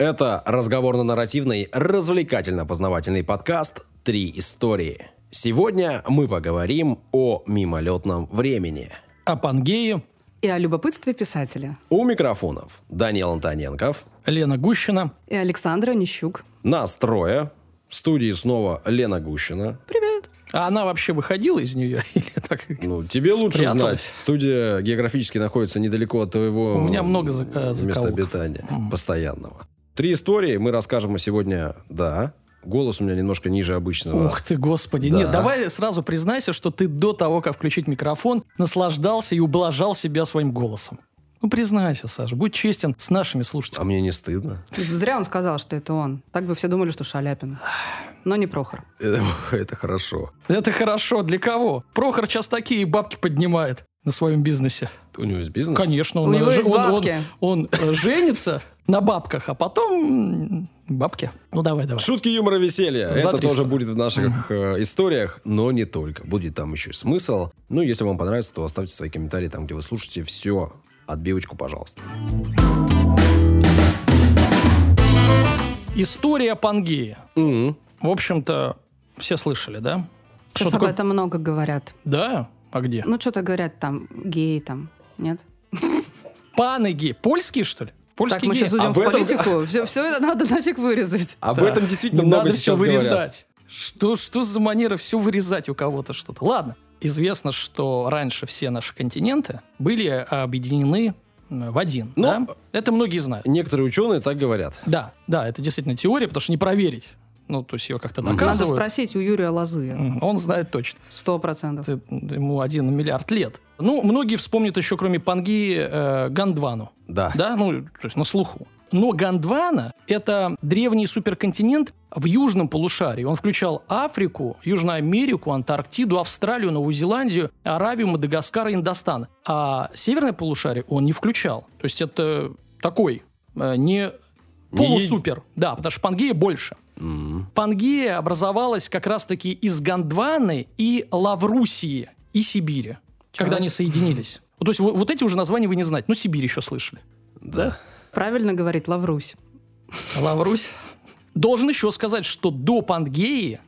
Это разговорно-нарративный, развлекательно-познавательный подкаст «Три истории». Сегодня мы поговорим о мимолетном времени. О Пангее, И о любопытстве писателя. У микрофонов Данил Антоненков, Лена Гущина. И Александра Нищук. нас трое, в студии снова Лена Гущина. Привет. А она вообще выходила из нее? Или так? Ну, тебе лучше Спряталась. знать. Студия географически находится недалеко от твоего У меня много за- э, места обитания постоянного. Три истории мы расскажем сегодня, да. Голос у меня немножко ниже обычного. Ух ты, господи. Да. Нет, давай сразу признайся, что ты до того, как включить микрофон, наслаждался и ублажал себя своим голосом. Ну, признайся, Саша, будь честен с нашими А слушателями. мне не стыдно. Зря он сказал, что это он. Так бы все думали, что Шаляпин. Но не Прохор. Это, это хорошо. Это хорошо. Для кого? Прохор сейчас такие бабки поднимает на своем бизнесе. У него есть бизнес? Конечно, У он, него ж- есть он- он- бабки. он, э, женится на бабках, а потом бабки. Ну, давай, давай. Шутки юмора веселья. За Это 300. тоже будет в наших э, историях, но не только. Будет там еще и смысл. Ну, если вам понравится, то оставьте свои комментарии там, где вы слушаете. Все. Отбивочку, пожалуйста. История Пангея. Мгм. В общем-то, все слышали, да? Сейчас об такое? этом много говорят. Да? А где? Ну, что-то говорят там, геи там. Нет? Паны геи. Польские, что ли? Так, Польские мы геи. сейчас уйдем Об в этом- политику. Все, все это надо нафиг вырезать. Об Да. этом действительно Не много надо сейчас все говорят. вырезать. Что, что за манера все вырезать у кого-то что-то? Ладно. Известно, что раньше все наши континенты были объединены м, в один. Ну, да? Это многие знают. Некоторые ученые так говорят. Да, да, это действительно теория, потому что не проверить. Ну, то есть ее как-то Мгм. Надо доказывают. спросить у Юрия Лозы. Он знает точно. Сто процентов. Ему один миллиард лет. Ну, многие вспомнят еще, кроме Пангеи, э, Гондвану. Да. Да, ну, то есть на слуху. Но Гондвана – это древний суперконтинент в южном полушарии. Он включал Африку, Южную Америку, Антарктиду, Австралию, Новую Зеландию, Аравию, Мадагаскар и Индостан. А северное полушарие он не включал. То есть это такой э, не полусупер. Да, потому что Пангея больше. М. Пангея образовалась как раз-таки из Гондваны и Лаврусии и Сибири, когда они соединились. Вот, То есть вот, вот эти уже названия вы не знаете. Ну, Сибирь еще слышали. Да. Правильно говорит Лаврусь. Лаврусь. Должен еще сказать, что до Пангеи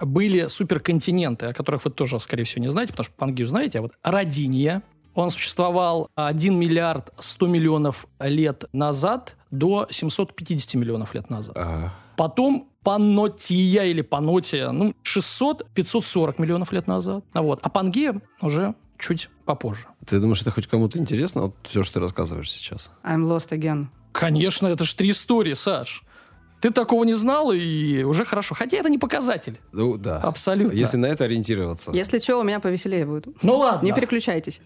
были суперконтиненты, о которых вы тоже, скорее всего, не знаете, потому что Пангею знаете, а вот Родиния, он существовал 1 миллиард 100 миллионов лет назад до 750 миллионов лет назад. Ага. Потом Панотия или Панотия, ну, 600-540 миллионов лет назад. А Вот. А Пангея уже чуть попозже. Ты думаешь, это хоть кому-то интересно? Вот все, что ты рассказываешь сейчас. I'm lost again. Конечно, это же три истории, Саш. Ты такого не знал, и уже хорошо. Хотя это не показатель. Ну, да. Абсолютно. Если на это ориентироваться. Если что, у меня повеселее будет. Ну ладно. Не переключайтесь.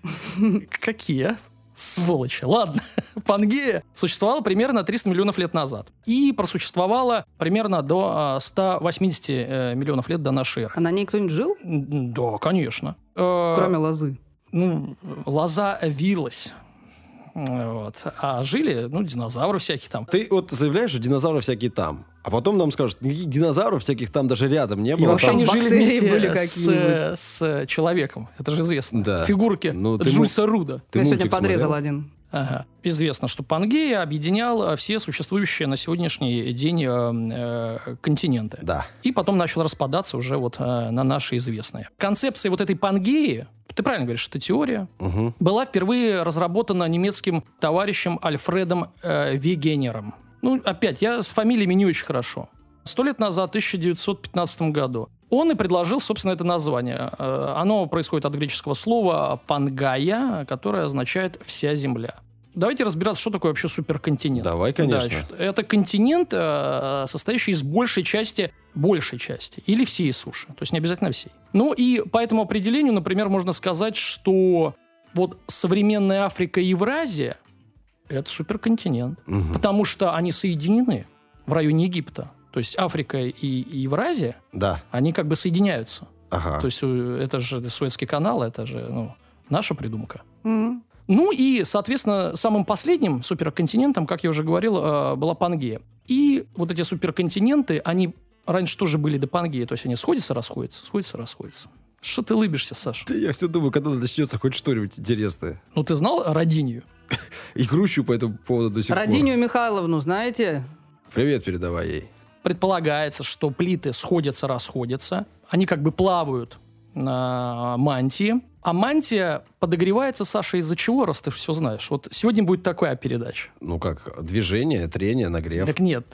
Какие? Сволочи. Ладно. Пангея существовала примерно 300 миллионов лет назад. И просуществовала примерно до а, 180 э, миллионов лет до нашей эры. А на ней кто-нибудь жил? Да, конечно. Э, Кроме Лозы. ну, лоза вилась. Вот. А жили, ну, динозавры всякие там. Ты вот заявляешь, что динозавры всякие там, а потом нам скажут, никаких динозавров всяких там даже рядом не И было. вообще там- они жили вместе были с, с человеком. Это же известно. Да. Фигурки Ну, Джульса Руда. Ты Я сегодня подрезал смотрел? один. Ага. Известно, что Пангея объединял э, все существующие на сегодняшний день э, э, континенты. Да. И потом начал распадаться уже вот э, на наши известные. Концепция вот этой Пангеи, ты правильно говоришь, это теория, Мгм. была впервые разработана немецким товарищем Альфредом э, Вегенером. Ну, опять, я с фамилиями не очень хорошо. Сто лет назад, в 1915 году, он и предложил, собственно, это название. Э, Оно происходит от греческого слова «пангая», которое означает «вся земля». Давайте разбираться, что такое вообще суперконтинент. Давай, конечно. Значит, это континент, э, состоящий из большей части, большей части, или всей суши, то есть не обязательно всей. Ну и по этому определению, например, можно сказать, что вот современная Африка и Евразия – это суперконтинент, Мгм. потому что они соединены в районе Египта. То есть Африка и, и Евразия, Да. они как бы соединяются. Ага. То есть э, это же Суэцкий канал, это же ну, наша придумка. М. Ну и, соответственно, самым последним суперконтинентом, как я уже говорил, э, была Пангея. И вот эти суперконтиненты, они раньше тоже были до Пангеи, то есть они сходятся, расходятся, сходятся, расходятся. Что ты улыбишься, Саша? Да я все думаю, когда начнется хоть что-нибудь интересное. Ну ты знал Родинию? И кручу по этому поводу до сих пор. Родинию Михайловну, знаете? Привет передавай ей. Предполагается, что плиты сходятся, расходятся. Они как бы плавают на мантии. А мантия подогревается, Саша, из-за чего, раз ты все знаешь? Вот сегодня будет такая передача. Ну как, движение, трение, нагрев. Так нет,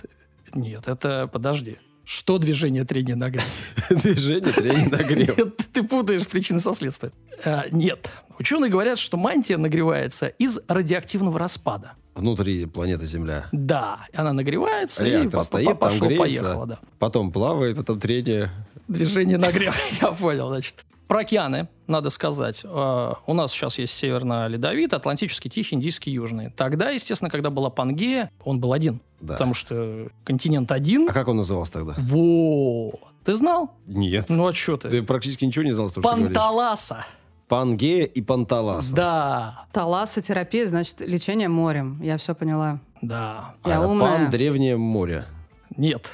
нет, это подожди. Что движение, трение, нагрев? Движение, трение, нагрев. Нет, ты путаешь причины со следствием. А, нет. Ученые говорят, что мантия нагревается из радиоактивного распада. Внутри планеты Земля. Да, она нагревается Реактор и стоит, там пошло, греется. поехало, да. Потом плавает, потом трение. Движение нагрева, я понял, значит. Про океаны, надо сказать. Э, У нас сейчас есть Северно-Ледовитый, Атлантический, Тихий, Индийский, Южный. Тогда, естественно, когда была Пангея, он был один. Да. Потому что континент один. А как он назывался тогда? Вот. Ты знал? Нет. Ну а что ты? Ты практически ничего не знал, что ты. Панталаса. Пангея и Панталаса. Да, Талассотерапия, значит, лечение морем. Я все поняла. да. А Я это умная. Пан древнее море. Нет.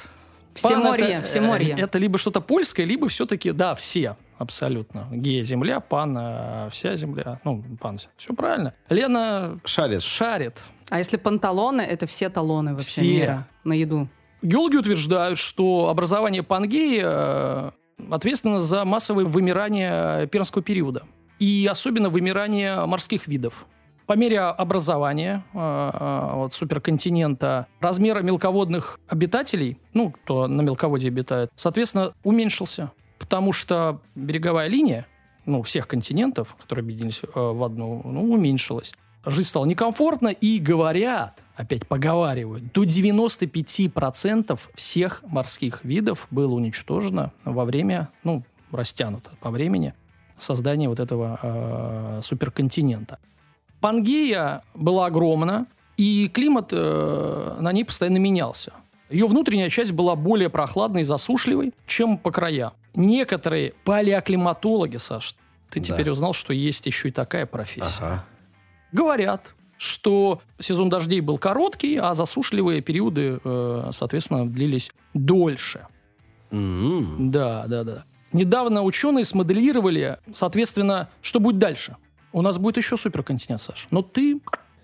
Всеморье, Пан это, всеморье. э, Это либо что-то польское, либо все-таки, да, все. Абсолютно. Гея земля, пан э, вся земля. Ну, пан все правильно. Лена Шарит. шарит. А если панталоны, это все талоны вообще Все. мира на еду. Геологи утверждают, что образование Пангеи э, ответственно за массовое вымирание пермского периода. И особенно вымирание морских видов. По мере образования э, э, вот, суперконтинента размера мелководных обитателей, ну, кто на мелководье обитает, соответственно, уменьшился. Потому что береговая линия ну, всех континентов, которые объединились э, в одну, ну, уменьшилась. Жизнь стала некомфортна, и говорят, опять поговаривают, до 95% всех морских видов было уничтожено во время, ну, растянуто по времени создания вот этого э, суперконтинента. Пангея была огромна, и климат э, на ней постоянно менялся. Ее внутренняя часть была более прохладной и засушливой, чем по краям. Некоторые палеоклиматологи, Саш, ты Да. теперь узнал, что есть еще и такая профессия. Ага. Говорят, что сезон дождей был короткий, а засушливые периоды, э, соответственно, длились дольше. М. Да, да, да. Недавно ученые смоделировали, соответственно, что будет дальше. У нас будет еще суперконтинент, Саш. Но ты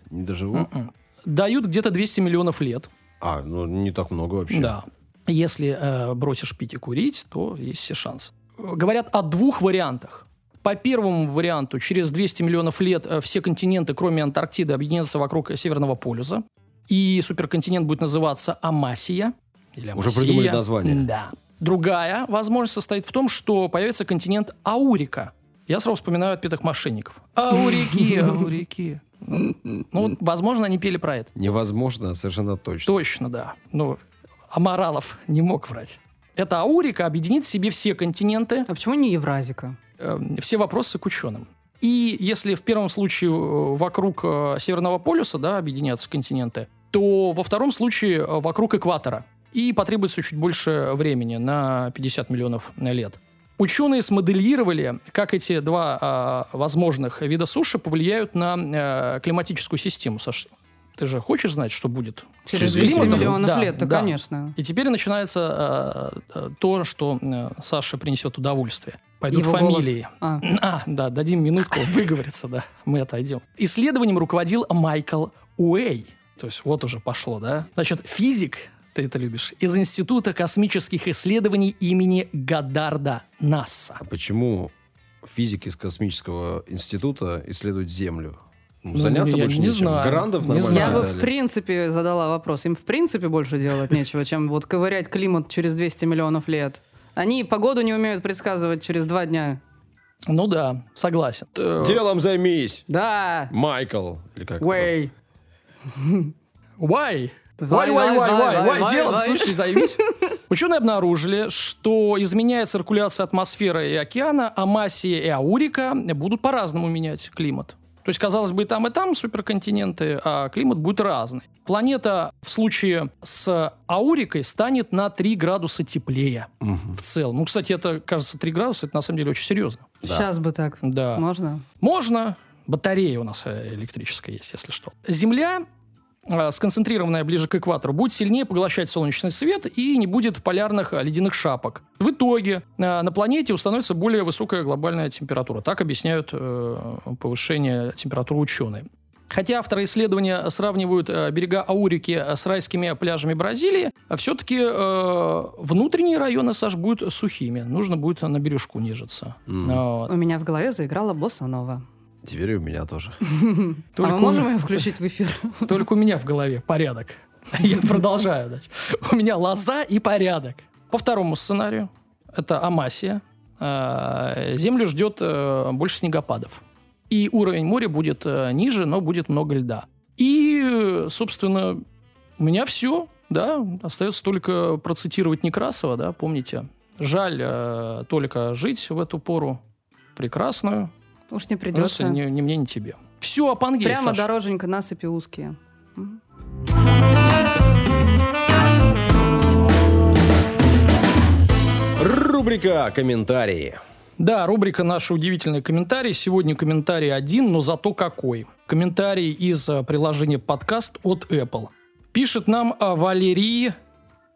Не доживу. м-м, дают где-то 200 миллионов лет. А, ну не так много вообще. Да. Если э, бросишь пить и курить, то есть все шансы. Говорят о двух вариантах. По первому варианту, через 200 миллионов лет э, все континенты, кроме Антарктиды, объединятся вокруг Северного полюса. И суперконтинент будет называться Амасия. Или Уже Амасия. придумали название. Да. Другая возможность состоит в том, что появится континент Аурика. Я сразу вспоминаю отпетых мошенников. Аурики, аурики. Ну, вот, возможно, они пели про это. Невозможно, совершенно точно. Точно, да. Ну, Амаралов не мог врать. Эта аурика объединит в себе все континенты, А почему не Евразика? э, все вопросы к ученым. И если в первом случае э, вокруг э, Северного полюса да, объединятся континенты, то во втором случае э, вокруг экватора. И потребуется чуть больше времени, на 50 миллионов лет. Ученые смоделировали, как эти два а, возможных вида суши повлияют на э, климатическую систему. Саш, ты же хочешь знать, что будет? Через с 200 климатом? миллионов Да, лет, то да. конечно. И теперь начинается э, э, то, что э, Саше принесет удовольствие. Пойдут Его голос. фамилии. А. А, да, дадим минутку выговориться, да, мы отойдем. Исследованием руководил Майкл Уэй. То есть вот уже пошло, да? Значит, физик, ты это любишь, из Института космических исследований имени Гадарда НАСА. А почему физики из космического института исследуют Землю? Ну, Ну, заняться я больше не нечем. знаю. Грандов Не нормально знаю. Я бы дали. в принципе задала вопрос. Им в принципе больше делать нечего, чем вот ковырять климат через 200 миллионов лет. Они погоду не умеют предсказывать через два дня. Ну да, согласен. Э, Делом займись, Да, Майкл. Или как? Уэй. Why? Вай, вай, вай, вай, вай, Делом, слушай, займись. Ученые обнаружили, что изменяя циркуляция атмосферы и океана, Амасия и Аурика будут по-разному менять климат. То есть, казалось бы, и там, и там суперконтиненты, а климат будет разный. Планета в случае с Аурикой станет на 3 градуса теплее в целом. Ну, кстати, это, кажется, 3 градуса, это на самом деле очень серьезно. Сейчас бы так. Да. Можно? Можно. Батарея у нас э, электрическая есть, если что. Земля, сконцентрированная ближе к экватору, будет сильнее поглощать солнечный свет и не будет полярных э, ледяных шапок. В итоге э, на планете установится более высокая глобальная температура. Так объясняют э, повышение температуры ученые. Хотя авторы исследования сравнивают э, берега Аурики с райскими пляжами Бразилии, все-таки э, внутренние районы, Саш, будут сухими. Нужно будет на бережку нежиться. М. Вот. У меня в голове заиграла босса нова. Теперь и у меня тоже. А мы можем ее включить в эфир? Только у меня в голове порядок. Я продолжаю. значит. У меня лоза и порядок. По второму сценарию, это Амасия, э, Землю ждет э, больше снегопадов. И уровень моря будет э, ниже, но будет много льда. И, собственно, у меня все. Да, остается только процитировать Некрасова, да, помните. Жаль э, только жить в эту пору прекрасную. Уж не Просто придется. ни, ни мне, ни тебе. Все о Пангее, Прямо Саша. дороженька, насыпи узкие. Рубрика «Комментарии». Да, рубрика «Наши удивительные комментарии». Сегодня комментарий один, но зато какой. Комментарий из э, приложения подкаст от Apple. Пишет нам о Валерии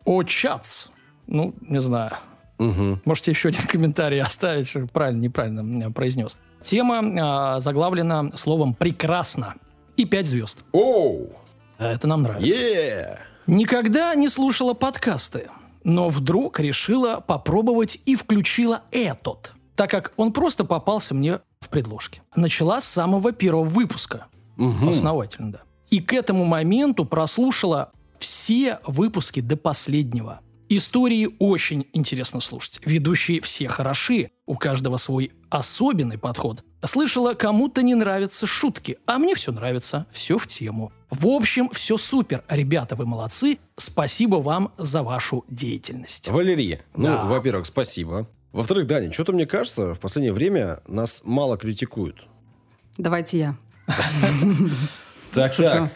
Очац. Ну, не знаю. Мгм. Можете еще один комментарий оставить, правильно, неправильно э, произнес. Тема а, заглавлена словом «прекрасно». И пять звезд. Оу! Это нам нравится. Е! Никогда не слушала подкасты, но вдруг решила попробовать и включила этот, так как он просто попался мне в предложке. Начала с самого первого выпуска. Мгм. Основательно, да. И к этому моменту прослушала все выпуски до последнего. Истории очень интересно слушать. Ведущие все хороши, у каждого свой особенный подход. Слышала, кому-то не нравятся шутки, а мне все нравится, все в тему. В общем, все супер. Ребята, вы молодцы. Спасибо вам за вашу деятельность. Валерий, ну, Да. во-первых, спасибо. Во-вторых, Даня, что-то мне кажется, в последнее время нас мало критикуют. Давайте я. Так, так.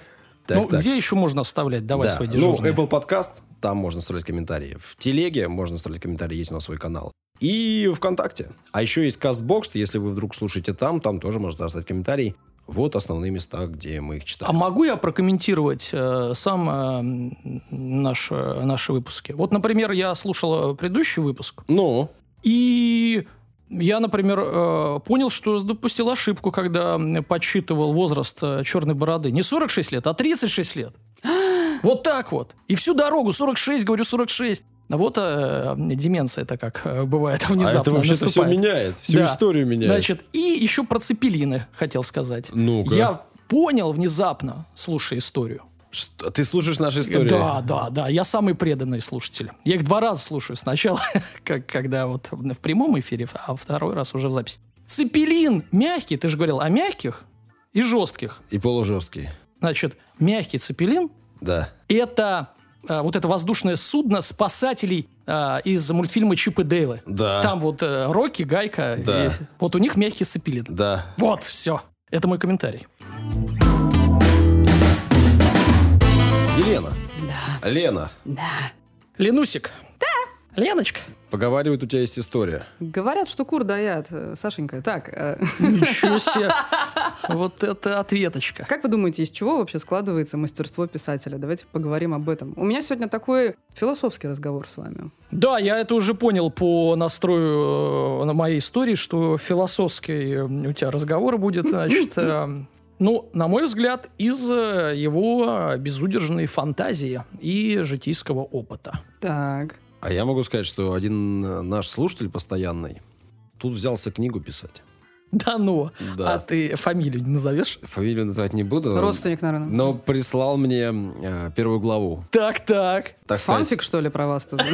Так, ну, так. где еще можно оставлять? Давай Да. свои Ну, дежурные. Apple Podcast, там можно оставлять комментарии. В Телеге можно оставлять комментарии, есть у нас свой канал. И ВКонтакте. А еще есть Castbox, если вы вдруг слушаете там, там тоже можно оставить комментарий. Вот основные места, где мы их А читаем. могу я прокомментировать э, сам э, наш, э, наши выпуски? Вот, например, я слушал э, предыдущий выпуск, Ну, и я, например, э, понял, что допустил ошибку, когда подсчитывал возраст э, черной бороды. Не 46 лет, а 36 лет. Вот так вот. И всю дорогу 46, говорю 46. А вот э, деменция это как э, бывает внезапно а это вообще-то все меняет, всю Да. историю меняет. Значит, и еще про цепелины хотел сказать. Ну-ка. Я понял внезапно, слушая историю. Что, ты слушаешь наши истории? Да, да, да. Я самый преданный слушатель. Я их два раза слушаю. Сначала, как, когда вот в прямом эфире, а второй раз уже в записи. Цепелин мягкий, ты же говорил о мягких и жестких. И полужесткий. Значит, мягкий цепелин Да. – это а, вот это воздушное судно спасателей а, из мультфильма Чип и Дейлы. Да. Там вот э, Рокки, Гайка. Да. и- вот у них мягкий цепелин. Да. Вот, все. Это мой комментарий. Елена. Да. Лена. Да. Ленусик. Да. Леночка. Поговаривают, у тебя есть история. Говорят, что кур даят, э, Сашенька. Так, э, Ничего себе. Вот это ответочка. как вы думаете, из чего вообще складывается мастерство писателя? Давайте поговорим об этом. У меня сегодня такой философский разговор с вами. Да, я это уже понял по настрою э, на моей истории, что философский у тебя разговор будет, значит, ну, на мой взгляд, из э, его безудержной фантазии и житейского опыта. Так. А я могу сказать, что один э, наш слушатель постоянный тут взялся книгу писать. Да ну, Да. а ты фамилию не назовешь? Фамилию называть не буду. Родственник, наверное. Но прислал мне э, первую главу. Так, так. Так Фанфик, что ли, про вас тут?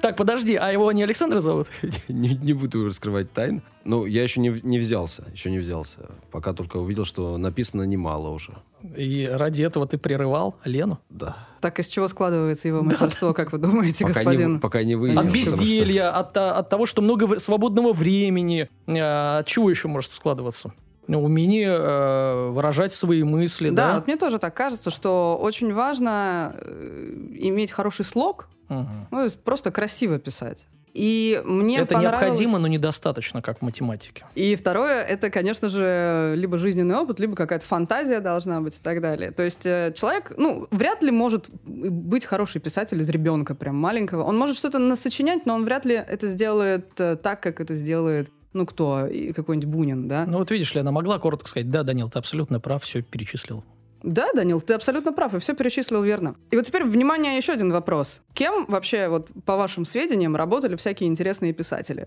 Так, подожди, а его не Александр зовут? не, не буду раскрывать тайн. Ну, я еще не, не взялся. Еще не взялся. Пока только увидел, что написано немало уже. И ради этого ты прерывал Лену? Да. Так из чего складывается его мастерство, как вы думаете, Пока господин? не, пока не выяснил. От что- безделья, от, от того, что много свободного времени. А, От чего еще может складываться? Ну, умение э, выражать свои мысли, Да, да? вот мне тоже так кажется, что очень важно э, иметь хороший слог, Мгм. ну, то есть просто красиво писать. И мне Это понравилось- необходимо, но недостаточно, как в математике. И второе, это, конечно же, либо жизненный опыт, либо какая-то фантазия должна быть и так далее. То есть э, человек, ну, вряд ли может быть хороший писатель из ребенка прям маленького. Он может что-то насочинять, но он вряд ли это сделает э, так, как это сделает Ну кто? Какой-нибудь Бунин, да? Ну вот видишь ли, она могла коротко сказать, да, Данил, ты абсолютно прав, все перечислил. Да, Данил, ты абсолютно прав, и все перечислил верно. И вот теперь, внимание, еще один вопрос. Кем вообще, вот по вашим сведениям, работали всякие интересные писатели?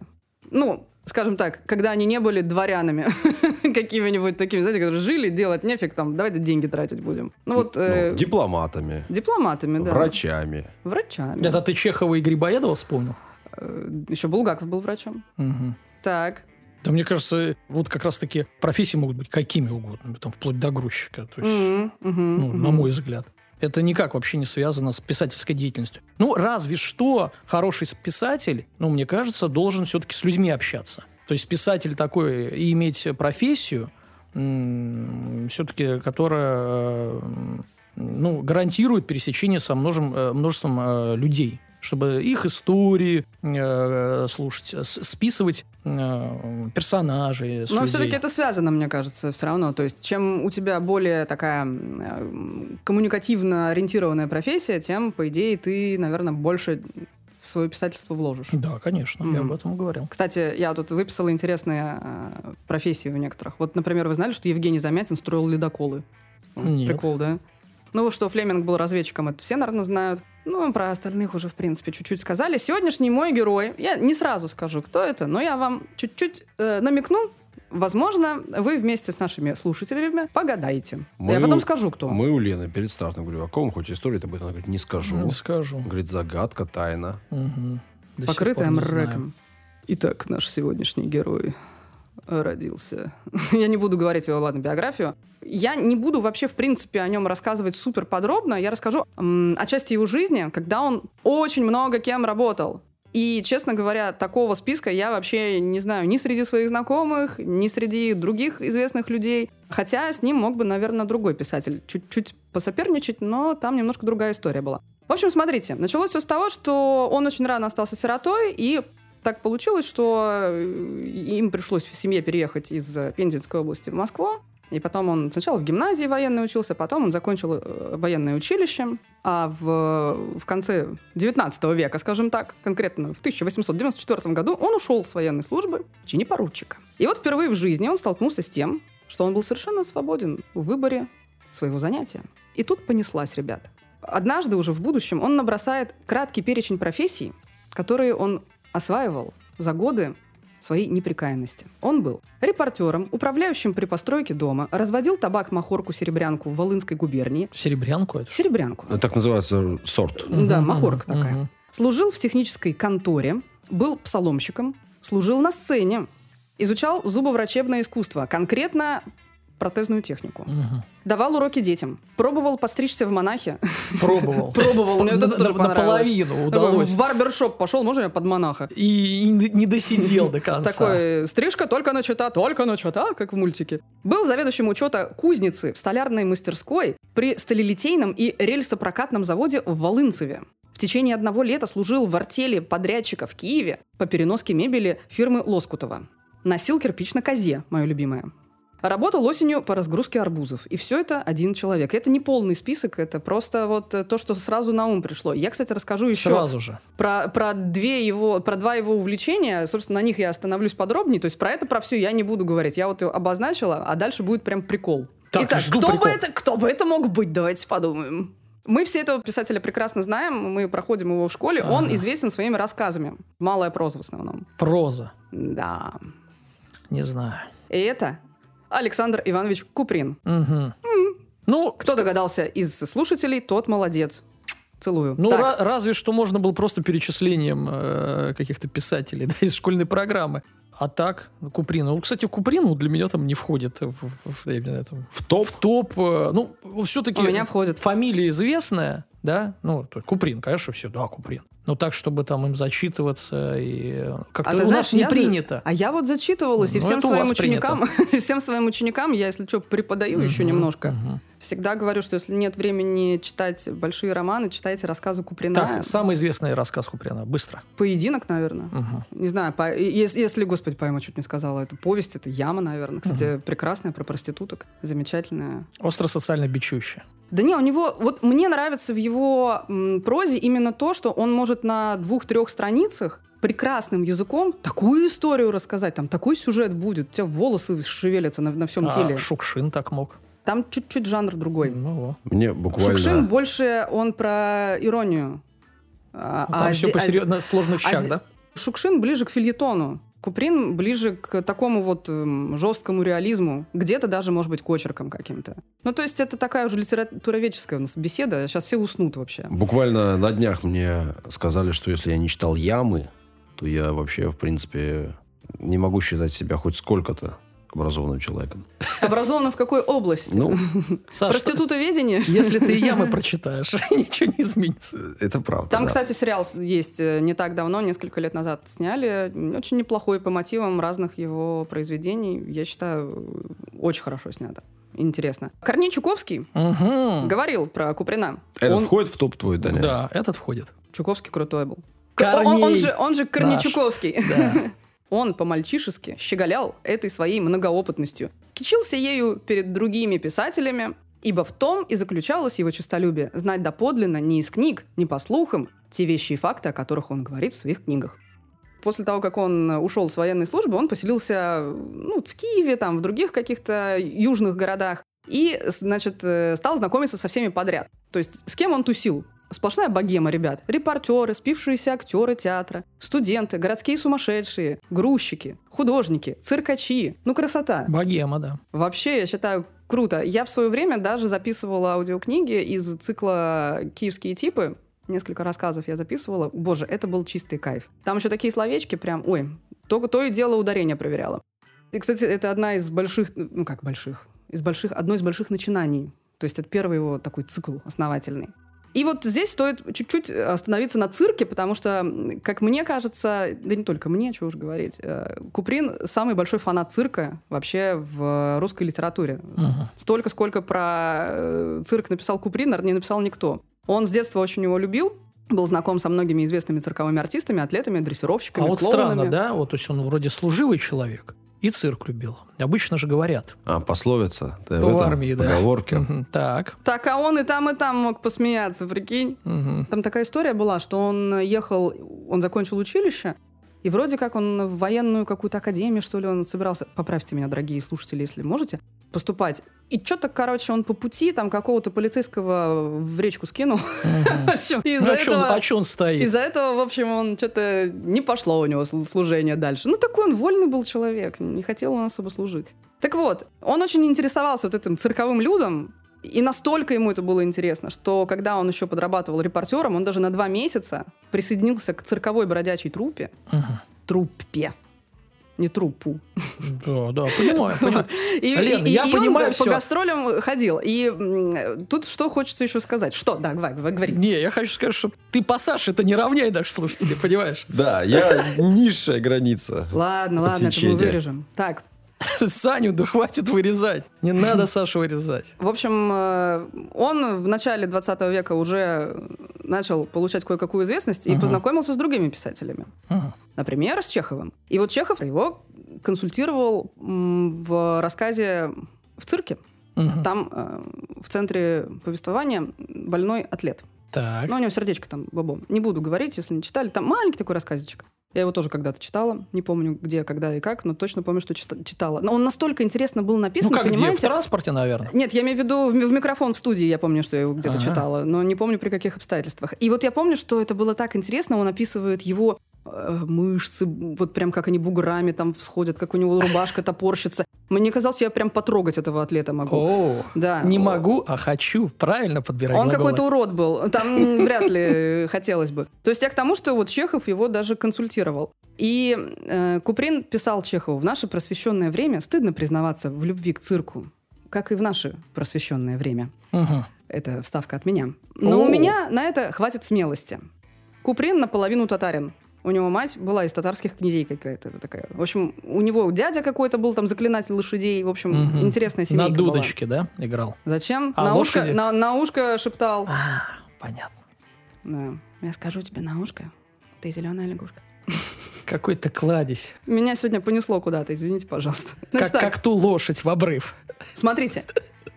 Ну, скажем так, когда они не были дворянами, какими-нибудь такими, знаете, которые жили, делать нефиг, там, давайте деньги тратить будем. Ну вот, э, Ну, дипломатами, дипломатами, да. врачами. Врачами. Это ты Чехова и Грибоедова вспомнил? Э, Еще Булгаков был врачом. Мгм. Так. Да мне кажется, вот как раз-таки профессии могут быть какими угодно, там, вплоть до грузчика. То есть, Мгм, мгм, ну, на мой взгляд. Это никак вообще не связано с писательской деятельностью. Ну, разве что хороший писатель, ну, мне кажется, должен все-таки с людьми общаться. То есть писатель такой и иметь профессию, все-таки, которая м, ну, гарантирует пересечение со множем- э, множеством э, людей чтобы их истории э, слушать, списывать э, персонажей Но все-таки это связано, мне кажется, все равно. То есть, чем у тебя более такая м, коммуникативно ориентированная профессия, тем, по идее, ты, наверное, больше в свое писательство вложишь. Да, конечно, я Мгм. об этом говорил. Кстати, я тут выписала интересные э, профессии у некоторых. Вот, например, вы знали, что Евгений Замятин строил ледоколы? Нет. Прикол, да? Ну, что Флеминг был разведчиком, это все, наверное, знают. Ну, про остальных уже, в принципе, чуть-чуть сказали. Сегодняшний мой герой, я не сразу скажу, кто это, но я вам чуть-чуть э, намекну. Возможно, вы вместе с нашими слушателями погадаете. Мы я потом у- скажу, кто. Мы у Лены перед стартом говорю, о ком хоть история это будет? Она говорит, не скажу. Не скажу. Говорит, загадка, тайна. Сих Покрытая мраком. Итак, наш сегодняшний герой родился. Я не буду говорить его, ладно, биографию. Я не буду вообще, в принципе, о нем рассказывать супер подробно. Я расскажу о части его жизни, когда он очень много кем работал. И, честно говоря, такого списка я вообще не знаю ни среди своих знакомых, ни среди других известных людей. Хотя с ним мог бы, наверное, другой писатель чуть-чуть посоперничать, но там немножко другая история была. В общем, смотрите, началось все с того, что он очень рано остался сиротой, и так получилось, что э, им пришлось в семье переехать из э, Пензенской области в Москву. И потом он сначала в гимназии военной учился, потом он закончил э, военное училище. А в, в конце 19 века, скажем так, конкретно в 1894 году, он ушел с военной службы в чине поручика. И вот впервые в жизни он столкнулся с тем, что он был совершенно свободен в выборе своего занятия. И тут понеслась, ребята. Однажды уже в будущем он набросает краткий перечень профессий, которые он осваивал за годы своей неприкаянности. Он был репортером, управляющим при постройке дома, разводил табак, махорку, серебрянку в Волынской губернии. Серебрянку это? Серебрянку. Это так называется сорт. Да, махорка такая. мгм. Служил в технической конторе, был псаломщиком, служил на сцене, изучал зубоврачебное искусство, конкретно протезную технику. Мгм. Давал уроки детям, пробовал постричься в монахе. Пробовал. Пробовал, мне это тоже. Наполовину удалось. В барбершоп пошел, можно я под монаха? И и не досидел до конца. Такой, стрижка только начата, только начата, как в мультике. Был заведующим учета кузницы в столярной мастерской при сталелитейном и рельсопрокатном заводе в Волынцеве. В течение одного лета служил в артели подрядчика в Киеве по переноске мебели фирмы Лоскутова. Носил кирпич на козе, мое любимое. Работал осенью по разгрузке арбузов. И все это один человек. Это не полный список, это просто вот э, то, что сразу на ум пришло. Я, кстати, расскажу еще Сразу же. про, про, две его, про два его увлечения, собственно, на них я остановлюсь подробнее. То есть про это, про все я не буду говорить. Я вот обозначила, а дальше будет прям прикол. Так, Итак, кто бы, прикол. это, кто бы это мог быть? Давайте подумаем. Мы все этого писателя прекрасно знаем, мы проходим его в школе. Он Ага. известен своими рассказами. Малая проза в основном. Проза. Да. Не знаю. И это Александр Иванович Куприн. Мгм. Ну, Кто догадался из слушателей, тот молодец. Целую. Ну, ра- разве что можно было просто перечислением э, каких-то писателей да, из школьной программы. А так, Куприн. Ну, кстати, Куприн ну, для меня там не входит в, в- в- В топ. в топ. э, Ну, все-таки У меня входит. фамилия известная, да? Ну, то есть Куприн, конечно, все, да, Куприн. Но так, чтобы там им зачитываться и э, как-то А у знаешь, нас не я принято. А я вот зачитывалась, и Ну, всем своим ученикам, всем своим ученикам, я, если что, преподаю еще Мгм, немножко. мгм. Всегда говорю, что если нет времени читать большие романы, читайте рассказы Куприна. Так, самый известный рассказ Куприна. Быстро. Поединок, наверное. Мгм. Не знаю, по- если, если, господи, пойму, чуть не сказала, это повесть, это яма, наверное. Кстати, прекрасная про проституток, замечательная. Остро-социально бичущее. Да не, у него, вот мне нравится в его м, прозе именно то, что он может на двух-трех страницах прекрасным языком такую историю рассказать, там такой сюжет будет, у тебя волосы шевелятся на, на всем А теле. Шукшин так мог. Там чуть-чуть жанр другой. Ну. Мне буквально... Шукшин больше он про иронию. А, Ну, Там а все зде- по а сложных а щах, зде- да? Шукшин ближе к фильетону. Куприн ближе к такому вот эм, жесткому реализму, где-то даже, может быть, к очеркам каким-то. Ну, то есть это такая уже литературоведческая у нас беседа, сейчас все уснут вообще. Буквально на днях мне сказали, что если я не читал «Ямы», то я вообще, в принципе, не могу считать себя хоть сколько-то образованным человеком. Образовано в какой области? Ну, Саш, Проститутоведение? если ты ямы прочитаешь, ничего не изменится. это правда. Там, да. кстати, сериал есть э, не так давно, несколько лет назад сняли. Очень неплохой по мотивам разных его произведений. Я считаю, очень хорошо снято. Интересно. Корней Чуковский Мгм. говорил про Куприна. Этот Он- входит в топ твой, Даня? Да, этот входит. Чуковский крутой был. Корней Он, он же, он же наш. Корнейчуковский. Да. Он по-мальчишески щеголял этой своей многоопытностью. Кичился ею перед другими писателями, ибо в том и заключалось его честолюбие – знать доподлинно не из книг, не по слухам, те вещи и факты, о которых он говорит в своих книгах. После того, как он ушел с военной службы, он поселился ну, в Киеве, там, в других каких-то южных городах. И, значит, э, стал знакомиться со всеми подряд. То есть с кем он тусил? Сплошная богема, ребят. Репортеры, спившиеся актеры театра, студенты, городские сумасшедшие, грузчики, художники, циркачи. Ну, красота. Богема, да. Вообще, я считаю, круто. Я в свое время даже записывала аудиокниги из цикла «Киевские типы». Несколько рассказов я записывала. Боже, это был чистый кайф. Там еще такие словечки прям, ой, то, то и дело ударение проверяла. И, кстати, это одна из больших, ну как больших, из больших, одно из больших начинаний. То есть это первый его такой цикл основательный. И вот здесь стоит чуть-чуть остановиться на цирке, потому что, как мне кажется, да не только мне, чего уж говорить, э, Куприн самый большой фанат цирка вообще в русской литературе. Мгм. Столько, сколько про э, цирк написал Куприн, наверное, не написал никто. Он с детства очень его любил, был знаком со многими известными цирковыми артистами, атлетами, А дрессировщиками, вот клоунами. странно, да? Вот, то есть он вроде служивый человек и цирк любил. Обычно же говорят. А, пословица. Ты В этом армии, да. Поговорке. Мгм. Так. Так, а он и там, и там мог посмеяться, прикинь. Мгм. Там такая история была, что он ехал, он закончил училище, и вроде как он в военную какую-то академию, что ли, он собирался, поправьте меня, дорогие слушатели, если можете, поступать. И что-то, короче, он по пути там какого-то полицейского в речку скинул. Ну, а он- этого... а он стоит? Из-за этого, в общем, он что-то не пошло у него слу- служение дальше. Ну, такой он вольный был человек, не хотел он особо служить. Так вот, он очень интересовался вот этим цирковым людом, и настолько ему это было интересно, что когда он еще подрабатывал репортером, он даже на два месяца присоединился к цирковой бродячей труппе. Мгм. Труппе. Не труппу. Да, да, понимаю, понимаю. И, Лен, и- я и понимаю он всё. по гастролям ходил. И тут что хочется еще сказать? Что? Да, говори. говори. Не, я хочу сказать, что ты по Саше это не равняй наших слушателей, понимаешь? Да, я низшая граница. Ладно, ладно, это мы вырежем. Так, Саню, да хватит вырезать. Не надо Сашу вырезать. В общем, э, он в начале 20 века уже начал получать кое-какую известность и Ага. познакомился с другими писателями. Ага. Например, с Чеховым. И вот Чехов его консультировал в рассказе «В цирке». Мгм. Там э, в центре повествования больной атлет. Так. Но у него сердечко там бобом. Не буду говорить, если не читали. Там маленький такой рассказичек. Я его тоже когда-то читала. Не помню, где, когда и как, но точно помню, что чита- читала. Но он настолько интересно был Ну написан, как где? В понимаете? транспорте, наверное. Нет, я имею в виду в, в микрофон в студии, я помню, что я его где-то Ага. читала, но не помню при каких обстоятельствах. И вот я помню, что это было так интересно, он описывает его мышцы, вот прям как они буграми там всходят, как у него рубашка топорщится. Мне казалось, я прям потрогать этого атлета могу. О, Да. не могу, а хочу. Правильно подбирать Он какой-то урод был. Там вряд ли хотелось бы. То есть я к тому, что вот Чехов его даже консультировал. И э, Куприн писал Чехову, в наше просвещенное время стыдно признаваться в любви к цирку, как и в наше просвещенное время. Мгм. Это вставка от меня. Но О. у меня на это хватит смелости. Куприн наполовину татарин. У него мать была из татарских князей какая-то такая. В общем, у него дядя какой-то был там заклинатель лошадей. В общем, Мгм. интересная семейка На была. дудочке, да, играл? Зачем? А, на, ушко, на, на ушко шептал. А, понятно. Да. Я скажу тебе на ушко, ты зеленая лягушка. Какой-то кладезь. Меня сегодня понесло куда-то, извините, пожалуйста. Как, Значит так, как ту лошадь в обрыв. смотрите.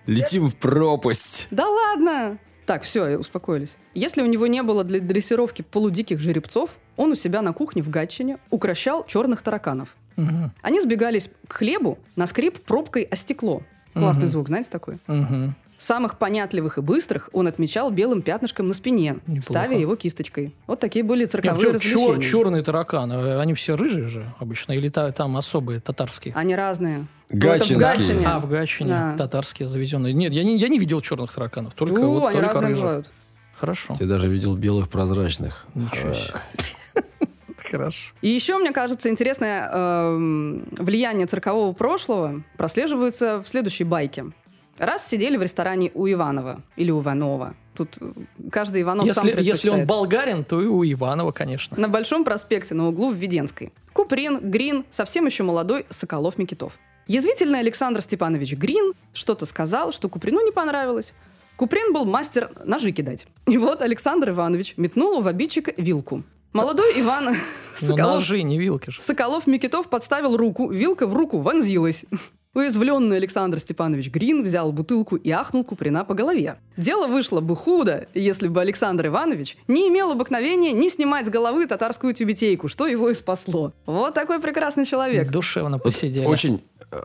Летим в пропасть. Да ладно! Так, все, успокоились. Если у него не было для дрессировки полудиких жеребцов, он у себя на кухне в Гатчине укращал черных тараканов. Мгм. Они сбегались к хлебу на скрип пробкой о стекло. Классный Мгм. звук, знаете такой? Мгм. Самых понятливых и быстрых он отмечал белым пятнышком на спине, Неплохо. ставя его кисточкой. Вот такие были цирковые почему развлечения. черные тараканы? Они все рыжие же обычно? Или та- там особые татарские? Они разные. Гатчинские. Ну, в Гатчине. А, в Гатчине. Да. татарские завезенные. Нет, я не, я не видел черных тараканов. Только У, вот они только разные рыжих. бывают. Хорошо. Я даже видел белых прозрачных. Ничего себе. Хорошо. И еще, мне кажется, интересное эм, влияние циркового прошлого прослеживается в следующей байке. Раз сидели в ресторане у Иванова или у Иванова. Тут э, каждый Иванов сам Если, если он болгарин, то и у Иванова, конечно. На Большом проспекте на углу Введенской. Куприн, Грин, совсем еще молодой Соколов-Микитов. Язвительный Александр Степанович Грин что-то сказал, что Куприну не понравилось. Куприн был мастер ножи кидать. И вот Александр Иванович метнул в обидчика вилку. Молодой Иван Ну, Соколов ножи, не вилки же. Соколов-Микитов подставил руку, вилка в руку вонзилась. Уязвленный Александр Степанович Грин взял бутылку и ахнул Куприна по голове. Дело вышло бы худо, если бы Александр Иванович не имел обыкновения не снимать с головы татарскую тюбетейку, что его и спасло. Вот такой прекрасный человек. Душевно посидели. Очень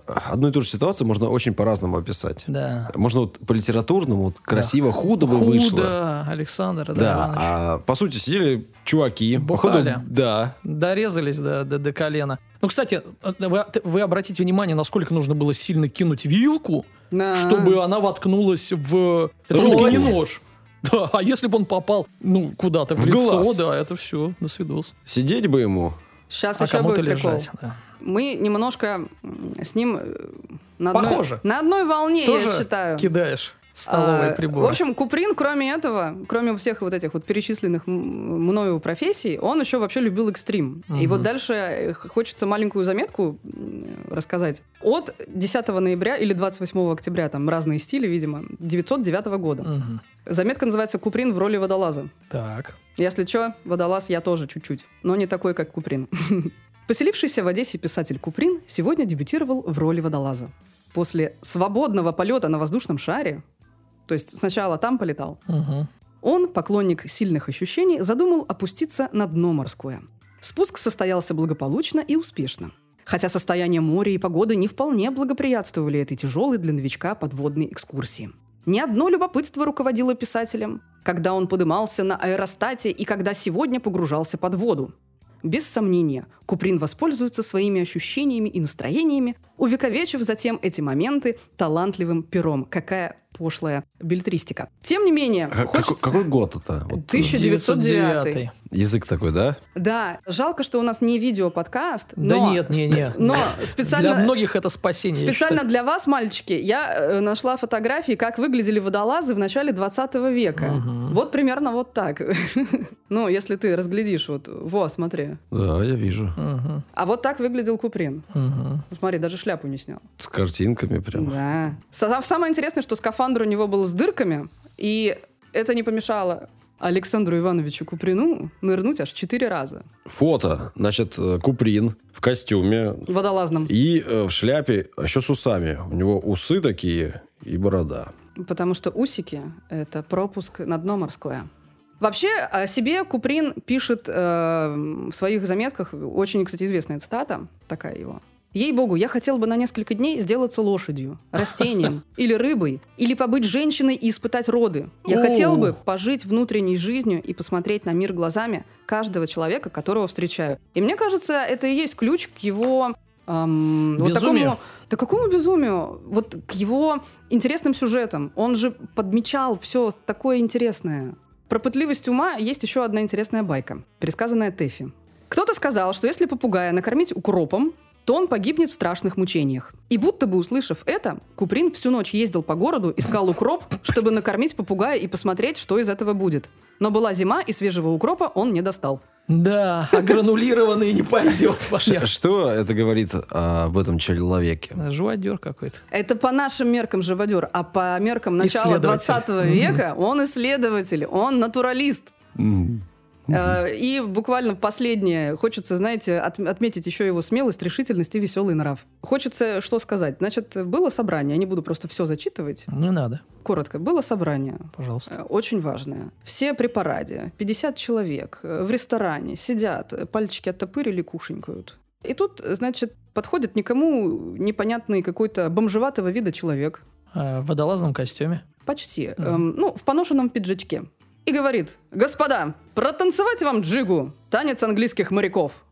одну и ту же ситуацию можно очень по-разному описать. Да. Можно вот по-литературному, вот красиво, худо бы вышло. Худо, Александр, да, Да, а по сути сидели чуваки. Бухали. походу, да. Дорезались до, до, до колена. Ну, кстати, вы, вы обратите внимание, насколько нужно было сильно кинуть вилку, Да. чтобы она воткнулась в... Это все-таки не нож. Да, а если бы он попал, ну, куда-то в, В лицо, глаз. да, это все, до свидос. Сидеть бы ему. Сейчас А еще будет прикол. лежать. да. Мы немножко с ним э, на одной, Похоже. на одной волне, Тоже я считаю. кидаешь столовые А, приборы. В общем, Куприн, кроме этого, кроме всех вот этих вот перечисленных мною профессий, он еще вообще любил экстрим. И Мгм. вот дальше э, хочется маленькую заметку рассказать. От 10 ноября или 28 октября, там разные стили, видимо, 909 года. Мгм. Заметка называется «Куприн в роли водолаза». Так. Если что, водолаз я тоже чуть-чуть, но не такой, как Куприн. Поселившийся в Одессе писатель Куприн сегодня дебютировал в роли водолаза. После свободного полета на воздушном шаре, то есть сначала там полетал, Мгм. он, поклонник сильных ощущений, задумал опуститься на дно морское. Спуск состоялся благополучно и успешно. Хотя состояние моря и погода не вполне благоприятствовали этой тяжелой для новичка подводной экскурсии. Ни одно любопытство руководило писателем, когда он подымался на аэростате и когда сегодня погружался под воду. Без сомнения, Куприн воспользуется своими ощущениями и настроениями, увековечив затем эти моменты талантливым пером. Какая пошлая билетристика. Тем не менее, А какой, хочется... какой год это? Вот, 1909. язык такой, да? Да, жалко, что у нас не видео-подкаст, Да но, нет, не, не. но специально... Для многих это спасение. Специально для вас, мальчики, я э, нашла фотографии, как выглядели водолазы в начале 20 века. Мгм. Вот примерно вот так. ну, если ты разглядишь, вот, во, смотри. Да, я вижу. Мгм. А вот так выглядел Куприн. Мгм. Смотри, даже шляпу не снял. С картинками прям. Да. Са- Самое интересное, что скафандр у него был с дырками, и это не помешало Александру Ивановичу Куприну нырнуть аж четыре раза Фото. Значит, э, Куприн в костюме водолазном. и э, в шляпе, а еще с усами. У него усы такие и борода. Потому что усики — это пропуск на дно морское. Вообще, о себе Куприн пишет э, в своих заметках, очень, кстати, известная цитата, такая его. Ей-богу, я хотел бы на несколько дней сделаться лошадью, растением или рыбой, или побыть женщиной и испытать роды. Я хотел бы пожить внутренней жизнью и посмотреть на мир глазами каждого человека, которого встречаю. И мне кажется, это и есть ключ к его... эм, вот такому да какому безумию? Вот к его интересным сюжетам. Он же подмечал все такое интересное. Про пытливость ума есть еще одна интересная байка, пересказанная Тэфи. Кто-то сказал, что если попугая накормить укропом, то он погибнет в страшных мучениях. И будто бы услышав это, Куприн всю ночь ездил по городу, искал укроп, чтобы накормить попугая и посмотреть, что из этого будет. Но была зима, и свежего укропа он не достал. Да, а гранулированный не пойдет, понятно. Что это говорит об этом человеке? Живодер какой-то. Это по нашим меркам живодер, а по меркам начала Исследователь. 20 века он исследователь, он натуралист. Э, И буквально последнее. Хочется, знаете, от- отметить еще его смелость, решительность и веселый нрав. Хочется что сказать. Значит, было собрание, я не буду просто все зачитывать. Не надо, Коротко, было собрание. пожалуйста. Э, Очень важное. Все при параде, 50 человек э, в ресторане сидят, пальчики оттопырили, кушенькают. И тут, значит, подходит никому непонятный какой-то бомжеватого вида человек, В водолазном костюме. почти, Мгм. эм, ну, в поношенном пиджачке, и говорит, господа, протанцевать вам джигу, танец английских моряков.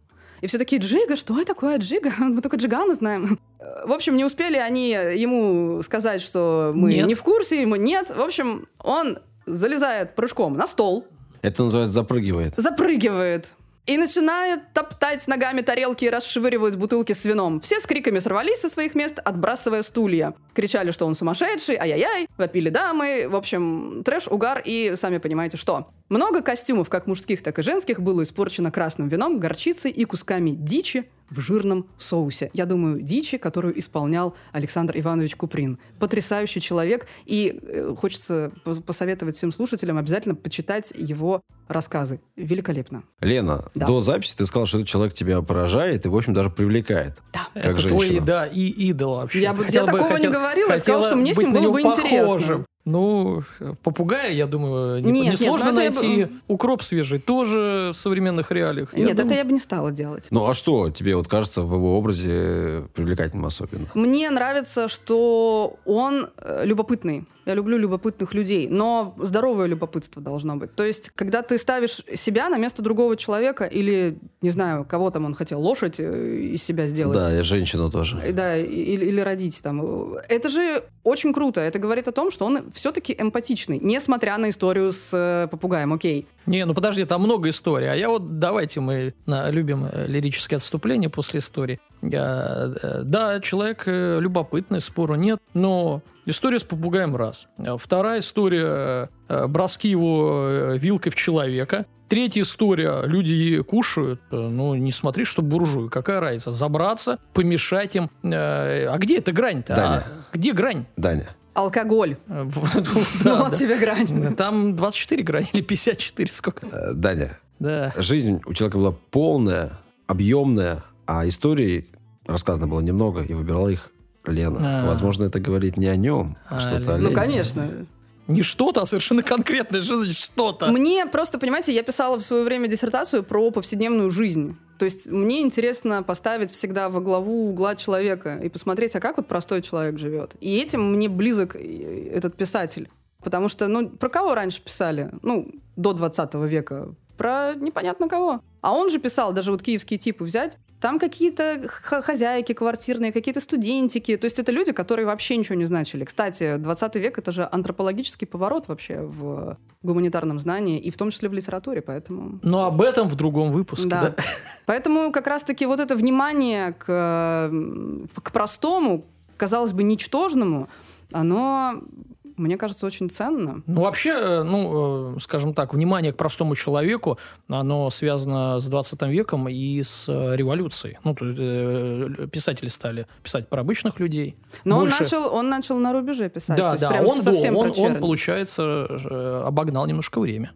И все такие, джига, что это такое джига? Мы только джигана знаем. В общем, не успели они ему сказать, что мы Нет. не в курсе, ему нет. В общем, он залезает прыжком на стол, Это называется запрыгивает. запрыгивает и начинает топтать ногами тарелки и расшвыривать бутылки с вином. Все с криками сорвались со своих мест, отбрасывая стулья. Кричали, что он сумасшедший, ай-яй-яй, вопили дамы. В общем, трэш, угар и сами понимаете что. Много костюмов, как мужских, так и женских, было испорчено красным вином, горчицей и кусками дичи в жирном соусе. Я думаю, дичи, которую исполнял Александр Иванович Куприн. Потрясающий человек. И э, хочется пос- посоветовать всем слушателям обязательно почитать его рассказы. Великолепно. Лена, Да. до записи ты сказал, что этот человек тебя поражает и, в общем, даже привлекает. Да. Как это твой, женщина. да, и идол вообще. Я бы- я такого не хотела- говорила, я сказала, что мне с ним было бы интересно. похожим. Ну, попугая, я думаю, не, Нет, нет, несложно ну это я бы- найти. Укроп свежий тоже в современных реалиях. Я Нет, это думаю- я бы не стала делать. Ну, а что тебе вот кажется в его образе привлекательным особенно? Мне нравится, что он э, любопытный. Я люблю любопытных людей, но здоровое любопытство должно быть. То есть, когда ты ставишь себя на место другого человека или, не знаю, кого там он хотел, лошадь э, из себя сделать. Да, и женщину тоже. Э, Да, или, или родить там. Это же очень круто. Это говорит о том, что он все-таки эмпатичный, несмотря на историю с э, попугаем, окей. Не, ну подожди, там много историй. А я вот давайте мы на, любим лирические отступления после истории. Я, да, человек любопытный, спору нет, но история с попугаем раз. Вторая история э, броски его э, вилкой в человека. Третья история, люди кушают, э, ну не смотри, что буржуи, какая разница, забраться, помешать им. А где эта грань-то? Даня. А где грань? Даня, Алкоголь. Ну вот тебе грань. Там 24 грани или 54, сколько? Даня, Да. жизнь у человека была полная, объемная, а историй рассказано было немного, и выбирала их Лена. А. Возможно, это говорит не о нем, а, А, что-то о. Ну, Лене. конечно. Не что-то, а совершенно конкретное. Что значит что-то? Мне просто, понимаете, я писала в свое время диссертацию про повседневную жизнь. То есть мне интересно поставить всегда во главу угла человека и посмотреть, а как вот простой человек живет. И этим мне близок э, этот писатель. Потому что, ну, про кого раньше писали? Ну, до 20 века. Про непонятно кого. А он же писал, даже вот киевские типы взять, там какие-то хозяйки квартирные, какие-то студентики. То есть это люди, которые вообще ничего не значили. Кстати, 20 век — это же антропологический поворот вообще в гуманитарном знании, и в том числе в литературе, поэтому... Но об этом в другом выпуске. Да. Да. Поэтому как раз-таки вот это внимание к, к простому, казалось бы, ничтожному, оно, мне кажется, очень ценно. Ну, вообще, э, ну, э, скажем так, внимание к простому человеку, оно связано с 20 веком и с э, революцией. Ну, э, писатели стали писать про обычных людей. Но Больше- он, начал, он начал на рубеже писать. Да, да, он, был, он, он, получается, обогнал немножко время.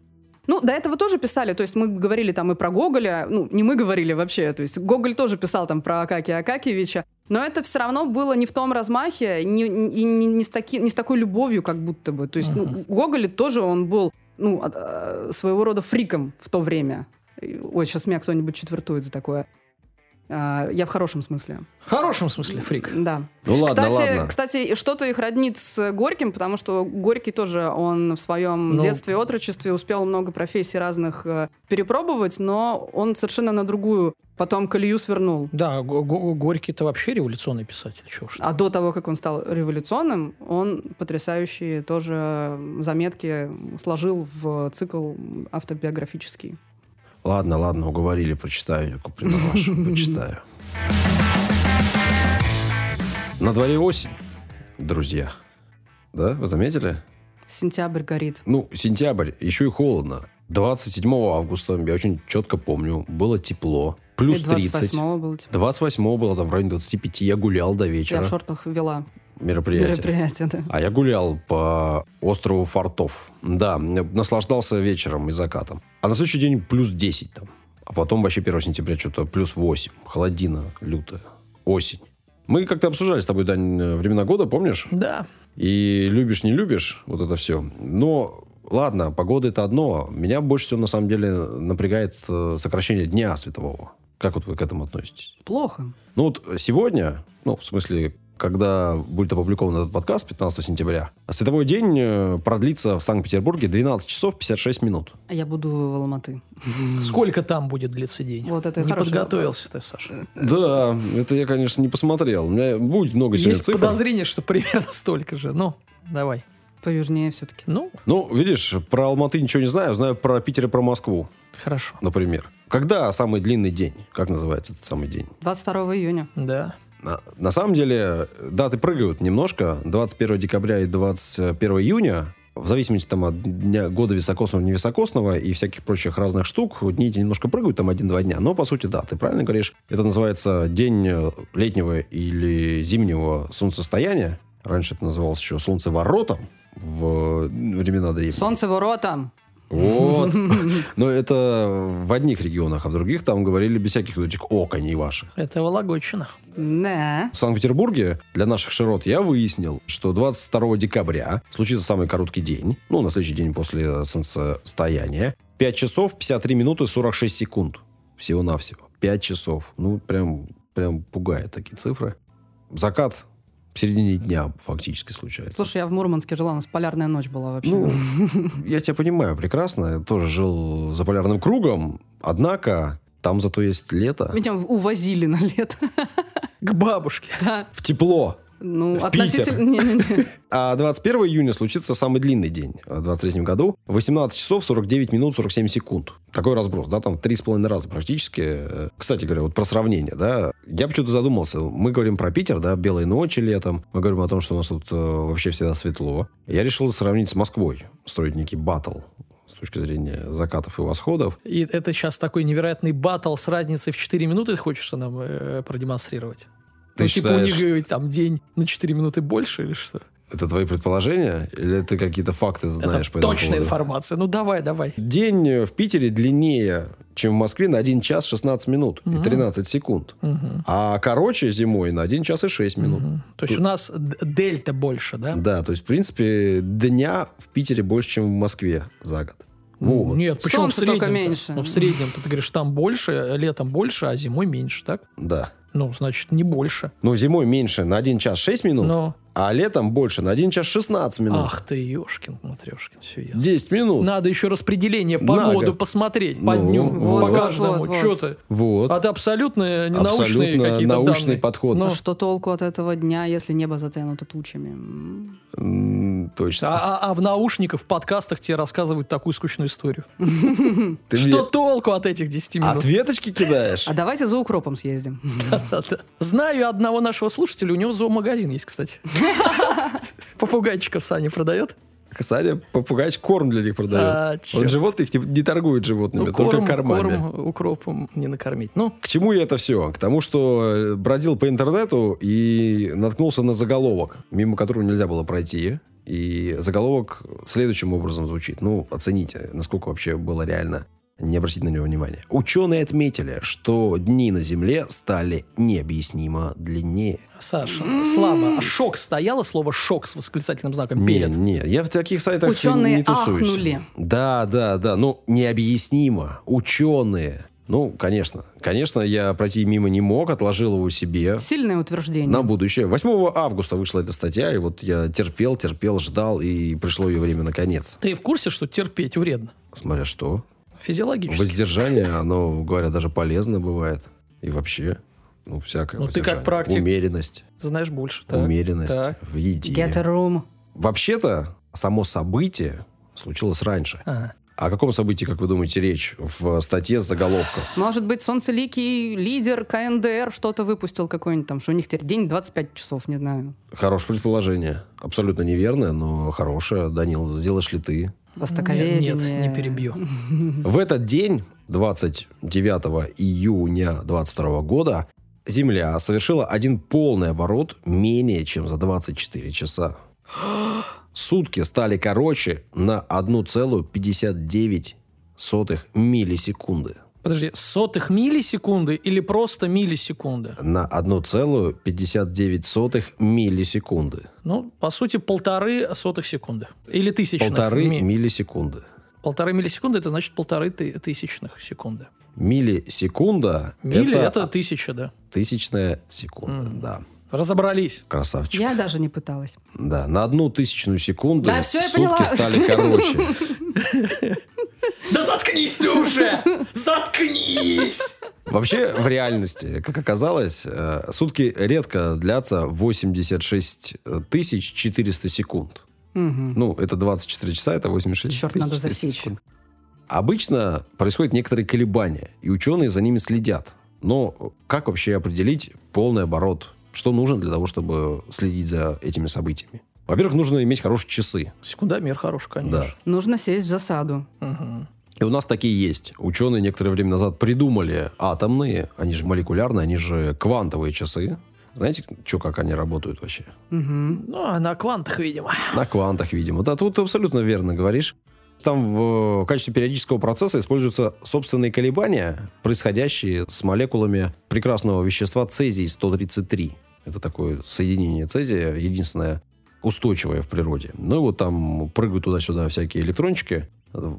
Ну, до этого тоже писали, то есть мы говорили там и про Гоголя, ну, не мы говорили вообще, то есть Гоголь тоже писал там про Акакия Акакиевича, но это все равно было не в том размахе, не, не, не- не с, таки, не с такой любовью, как будто бы. То есть ну, Мгм. Гоголь тоже он был ну, э, своего рода фриком в то время. Ой, сейчас меня кто-нибудь четвертует за такое. А, Я в хорошем смысле. В хорошем смысле фрик. Да. Ну ладно, кстати, ладно. кстати, что-то их роднит с Горьким, потому что Горький тоже, он в своем Ну. детстве и отрочестве успел много профессий разных э, перепробовать, но он совершенно на другую потом колею свернул. Да, Го- Го- Горький-то вообще революционный писатель. Чего. А до того, как он стал революционным, он потрясающие тоже заметки сложил в цикл автобиографический. Ладно, ладно, уговорили, прочитаю я Куприна вашу, почитаю. На дворе осень, друзья. Да, вы заметили? Сентябрь горит. Ну, сентябрь, еще и холодно. 27 августа, я очень четко помню, было тепло. Плюс И 30. 28-го было типа. 28 было там в районе 25. Я гулял до Я вечера. в шортах вела Мероприятие. мероприятие, да. А я гулял по острову Фортов. Да, наслаждался вечером и закатом. А на следующий день плюс 10 там. А потом вообще 1 сентября что-то плюс 8. Холодина лютая. Осень. Мы как-то обсуждали с тобой, Дань, времена года, помнишь? Да. И любишь, не любишь, вот это все. Но, ладно, погода это одно. Меня больше всего, на самом деле, напрягает э, сокращение дня светового. Как вот вы к этому относитесь? Плохо. Ну вот сегодня, ну, в смысле, когда будет опубликован этот подкаст 15 сентября, световой день э, продлится в Санкт-Петербурге 12 часов 56 минут. А я буду в Алматы. Сколько там будет длиться день? Вот это Не подготовился ты, Саша. Да, это я, конечно, не посмотрел. У меня будет много сегодня Есть цифр. подозрение, что примерно столько же. Ну, давай. Поюжнее все-таки. Ну, Ну, видишь, про Алматы ничего не знаю. Знаю про Питер и про Москву, хорошо. например. Когда самый длинный день? Как называется этот самый день? 22 июня. Да. На, на самом деле, даты прыгают немножко. 21 декабря и 21 июня. В зависимости там, от дня, года високосного, невисокосного и всяких прочих разных штук, дни эти немножко прыгают, там один-два дня. Но, по сути, да, ты правильно говоришь. Это называется день летнего или зимнего солнцестояния. Раньше это называлось еще солнцеворотом в времена древние. Солнце воротам. Вот. Но это в одних регионах, а в других там говорили без всяких вот этих оконей ваших. Это Вологодчина. Да. В Санкт-Петербурге для наших широт я выяснил, что 22 декабря случится самый короткий день, ну, на следующий день после солнцестояния, 5 часов 53 минуты 46 секунд. Всего-навсего. 5 часов. Ну, прям, прям пугают такие цифры. Закат в середине дня фактически случается. Слушай, я в Мурманске жила, у нас полярная ночь была вообще. Ну, я тебя понимаю прекрасно. Я тоже жил за полярным кругом. Однако там зато есть лето. Меня увозили на лето. К бабушке. Да. В тепло. Ну, В относительно... Не-не-не. А 21 июня случится самый длинный день в 23 году. 18 часов 49 минут 47 секунд. Такой разброс, да, там 3,5 раза практически. Э, Кстати говоря, вот про сравнение, да, я почему-то задумался. Мы говорим про Питер, да, белые ночи летом. Мы говорим о том, что у нас тут э, вообще всегда светло. Я решил сравнить с Москвой, строить некий батл с точки зрения закатов и восходов. И это сейчас такой невероятный батл с разницей в 4 минуты ты хочешь нам э, продемонстрировать? Ты ну, типа у считаешь- них там день на 4 минуты больше или что? Это твои предположения? Или ты какие-то факты знаешь это по этому точная поводу? информация. Ну, давай, давай. День э, в Питере длиннее, чем в Москве на 1 час 16 минут и 13 секунд. Мгм. А короче зимой на 1 час и 6 минут. Мгм. То есть у нас дельта больше, да? Да, то есть, в принципе, дня в Питере больше, чем в Москве за год. Ну, Вот. Нет, почему Солнце в среднем? только меньше. Ну, в среднем ты говоришь, там больше, летом больше, а зимой меньше, так? Да. Ну, значит, не больше. Ну, зимой меньше на 1 час 6 минут, Но, а летом больше на 1 час 16 минут. ах ты, ешкин, матрешкин, все ясно. 10 минут. Надо еще распределение по На году год. посмотреть, по Ну, дню, вот, по вот, каждому. вот, вот. Что ты? Вот. А ты абсолютно ненаучные Абсолютно какие-то научный данные. подход. Ну, А что толку от этого дня, если небо затянуто тучами? Точно. а, а- а в наушниках, в подкастах тебе рассказывают такую скучную историю. Ты Что мне толку от этих 10 минут? ответочки кидаешь? А давайте за укропом съездим. Знаю одного нашего слушателя, у него зоомагазин есть, кстати. Попугайчиков Саня продает. Саня попугайчик корм для них продает. А, Он животных не, не торгует животными, Ну, только корм, кормами. корм укропом не накормить. Ну, К чему я это все? К тому, что э, бродил по интернету и наткнулся на заголовок, мимо которого нельзя было пройти. И заголовок следующим образом звучит. Ну, оцените, насколько вообще было реально не обратить на него внимания. Ученые отметили, что дни на Земле стали необъяснимо длиннее. Саша, слабо. А шок стояло слово шок с восклицательным знаком Не, перед. не, я в таких сайтах Ученые не тусуюсь. ахнули. Да, да, да. Ну, необъяснимо. Ученые. Ну, конечно. Конечно, я пройти мимо не мог, отложил его себе Сильное утверждение. на будущее. 8 августа вышла эта статья, и вот я терпел, терпел, ждал, и пришло ее время наконец. Ты в курсе, что терпеть вредно? Смотря что. Физиологически. Воздержание, оно, говорят, даже полезно бывает. И вообще, ну, всякое Ну, ты как практик. Умеренность. Знаешь больше. так? Умеренность Так. в еде. Get a room. Вообще-то, само событие случилось раньше. Ага. О каком событии, как вы думаете, речь в статье с заголовком? Может быть, солнцеликий лидер КНДР что-то выпустил какой-нибудь там, что у них теперь день 25 часов, не знаю. Хорошее предположение. Абсолютно неверное, но хорошее. Данил, сделаешь ли ты Востоковедение. Нет, нет, не перебью. В этот день, 29 июня 22 года, Земля совершила один полный оборот менее чем за 24 часа. Сутки стали короче на 1,59 миллисекунды. Подожди, сотых миллисекунды или просто миллисекунды? На 1,59 миллисекунды. Ну, по сути, полторы сотых секунды. Или тысячных. Полторы Ми- миллисекунды. Полторы миллисекунды, это значит полторы ты- тысячных секунды. Миллисекунда Милли это, это, тысяча, да. тысячная секунда. Да. Разобрались. Красавчик. Я даже не пыталась. Да, на одну тысячную секунду Да, всё, я сутки поняла. стали короче. Да заткнись ты уже! Заткнись! Вообще, в реальности, как оказалось, э, сутки редко длятся 86 тысяч 400 секунд. Мгм. Ну, это 24 часа, это 86 Чёрт, тысяч надо 400 засечь. секунд. Обычно происходят некоторые колебания, и ученые за ними следят. Но как вообще определить полный оборот? Что нужно для того, чтобы следить за этими событиями? Во-первых, нужно иметь хорошие часы. Секундомер хороший, конечно. Да. Нужно сесть в засаду. Мгм. И у нас такие есть. Ученые некоторое время назад придумали атомные, они же молекулярные, они же квантовые часы. Знаете, что, как они работают вообще? Мгм. Ну, а на квантах, видимо. На квантах, видимо. Да, тут абсолютно верно говоришь. Там в качестве периодического процесса используются собственные колебания, происходящие с молекулами прекрасного вещества цезий-133. Это такое соединение цезия, единственное устойчивое в природе. Ну вот там прыгают туда-сюда всякие электрончики,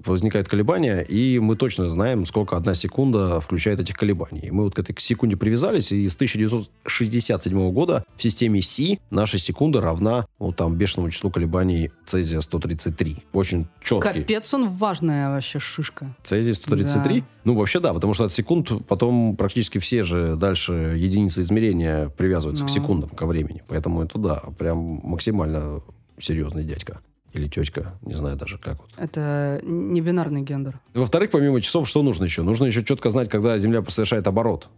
возникают колебания, и мы точно знаем, сколько одна секунда включает этих колебаний. Мы вот к этой секунде привязались, и с 1967 года в системе Си наша секунда равна вот там бешеному числу колебаний цезия 133. Очень четкий. Капец, он важная вообще шишка. Цезий 133? Да. Ну, вообще да, потому что от секунд потом практически все же дальше единицы измерения привязываются к Ну. секундам, ко времени. Поэтому это да, прям максимально серьезный дядька. Или тетка, не знаю даже как вот. Это не бинарный гендер. Во-вторых, помимо часов, что нужно еще? Нужно еще четко знать, когда Земля совершает оборот.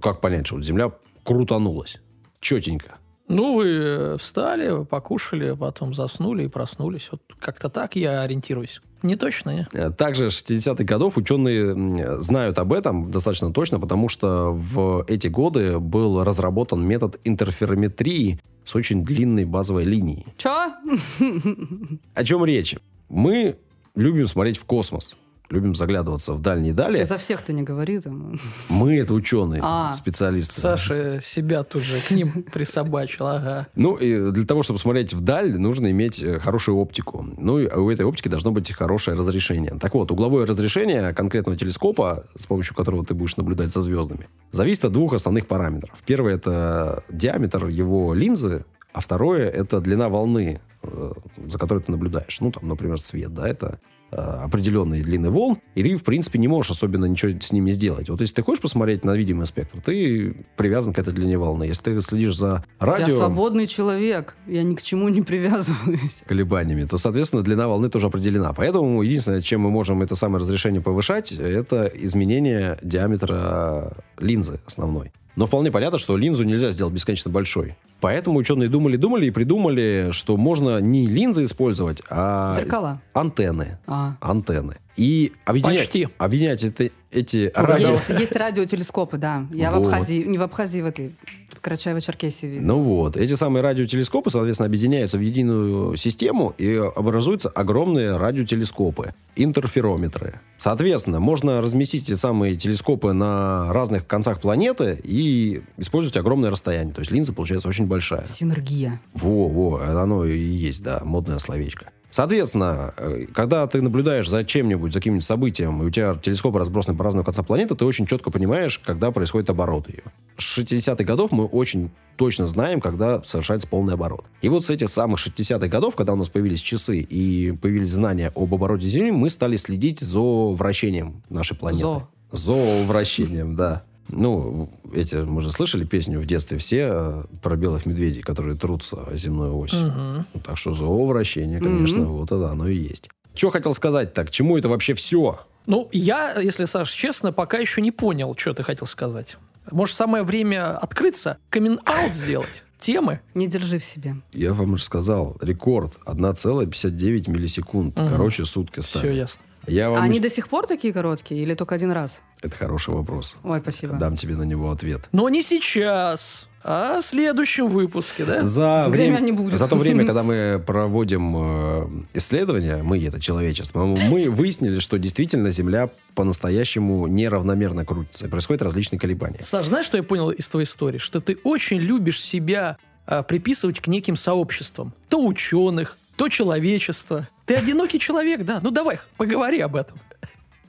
Как понять, что вот Земля крутанулась? Четенько. Ну, вы э, встали, покушали, потом заснули и проснулись. Вот как-то так я ориентируюсь. Не точно, не? Э, Также 60-х годов ученые знают об этом достаточно точно, потому что в эти годы был разработан метод интерферометрии с очень длинной базовой линией. Чё? О чем речь? Мы любим смотреть в космос, любим заглядываться в дальние дали. Ты за всех-то не говори там. Мы это ученые, А. специалисты. Саша себя тут же к ним присобачил, ага. Ну, и для того, чтобы смотреть вдаль, нужно иметь э, хорошую оптику. Ну, и у этой оптики должно быть хорошее разрешение. Так вот, угловое разрешение конкретного телескопа, с помощью которого ты будешь наблюдать за звездами, зависит от двух основных параметров. Первый – это диаметр его линзы, а второе – это длина волны, э, за которой ты наблюдаешь. Ну, там, например, свет, да, это э, определенные длины волн, и ты, в принципе, не можешь особенно ничего с ними сделать. Вот если ты хочешь посмотреть на видимый спектр, ты привязан к этой длине волны. Если ты следишь за радио... Я свободный человек. Я ни к чему не привязываюсь. колебаниями, то, соответственно, длина волны тоже определена. Поэтому единственное, чем мы можем это самое разрешение повышать, это изменение диаметра линзы основной. Но вполне понятно, что линзу нельзя сделать бесконечно большой. Поэтому ученые думали-думали и придумали, что можно не линзы использовать, а Зеркала. антенны. А. Антенны. И объединять, Почти. объединять это- эти радио... Есть, есть радиотелескопы, да. Я в Вот. Абхазии, не в Абхазии, в этой, в Карачаево-Черкесии. Ну вот, эти самые радиотелескопы, соответственно, объединяются в единую систему и образуются огромные радиотелескопы, интерферометры. Соответственно, можно разместить эти самые телескопы на разных концах планеты и использовать огромное расстояние. То есть линза получается очень большая. Синергия. Во, во, оно и есть, да, модное словечко. Соответственно, э, когда ты наблюдаешь за чем-нибудь, за каким-нибудь событием, и у тебя телескопы разбросаны по разным концам планеты, ты очень четко понимаешь, когда происходит оборот ее. С 60-х годов мы очень точно знаем, когда совершается полный оборот. И вот с этих самых 60-х годов, когда у нас появились часы и появились знания об обороте Земли, мы стали следить за вращением нашей планеты. Зо. Зоовращением, да. Ну, эти, мы же слышали песню в детстве все э, про белых медведей, которые трутся о земную ось. Мгм. Ну, Так что зоовращение, конечно, Мгм. вот это оно и есть. Что хотел сказать так? Чему это вообще все? Ну, я, если, Саш, честно, пока еще не понял, что ты хотел сказать. Может, самое время открыться, камин-аут сделать? темы. Не держи в себе. Я вам уже сказал, рекорд 1,59 миллисекунд. Мгм. Короче, сутки Все стали. ясно. Я вам... А они до сих пор такие короткие или только один раз? Это хороший вопрос. Ой, спасибо. Дам тебе на него ответ. Но не сейчас, а в следующем выпуске, да? За время, меня не будет. за то время, когда мы проводим э, исследования, мы, это человечество, мы выяснили, что действительно Земля по-настоящему неравномерно крутится. И происходят различные колебания. Саш, знаешь, что я понял из твоей истории? Что ты очень любишь себя а, приписывать к неким сообществам. То ученых, то человечество. Ты одинокий человек, да? Ну давай, поговори об этом.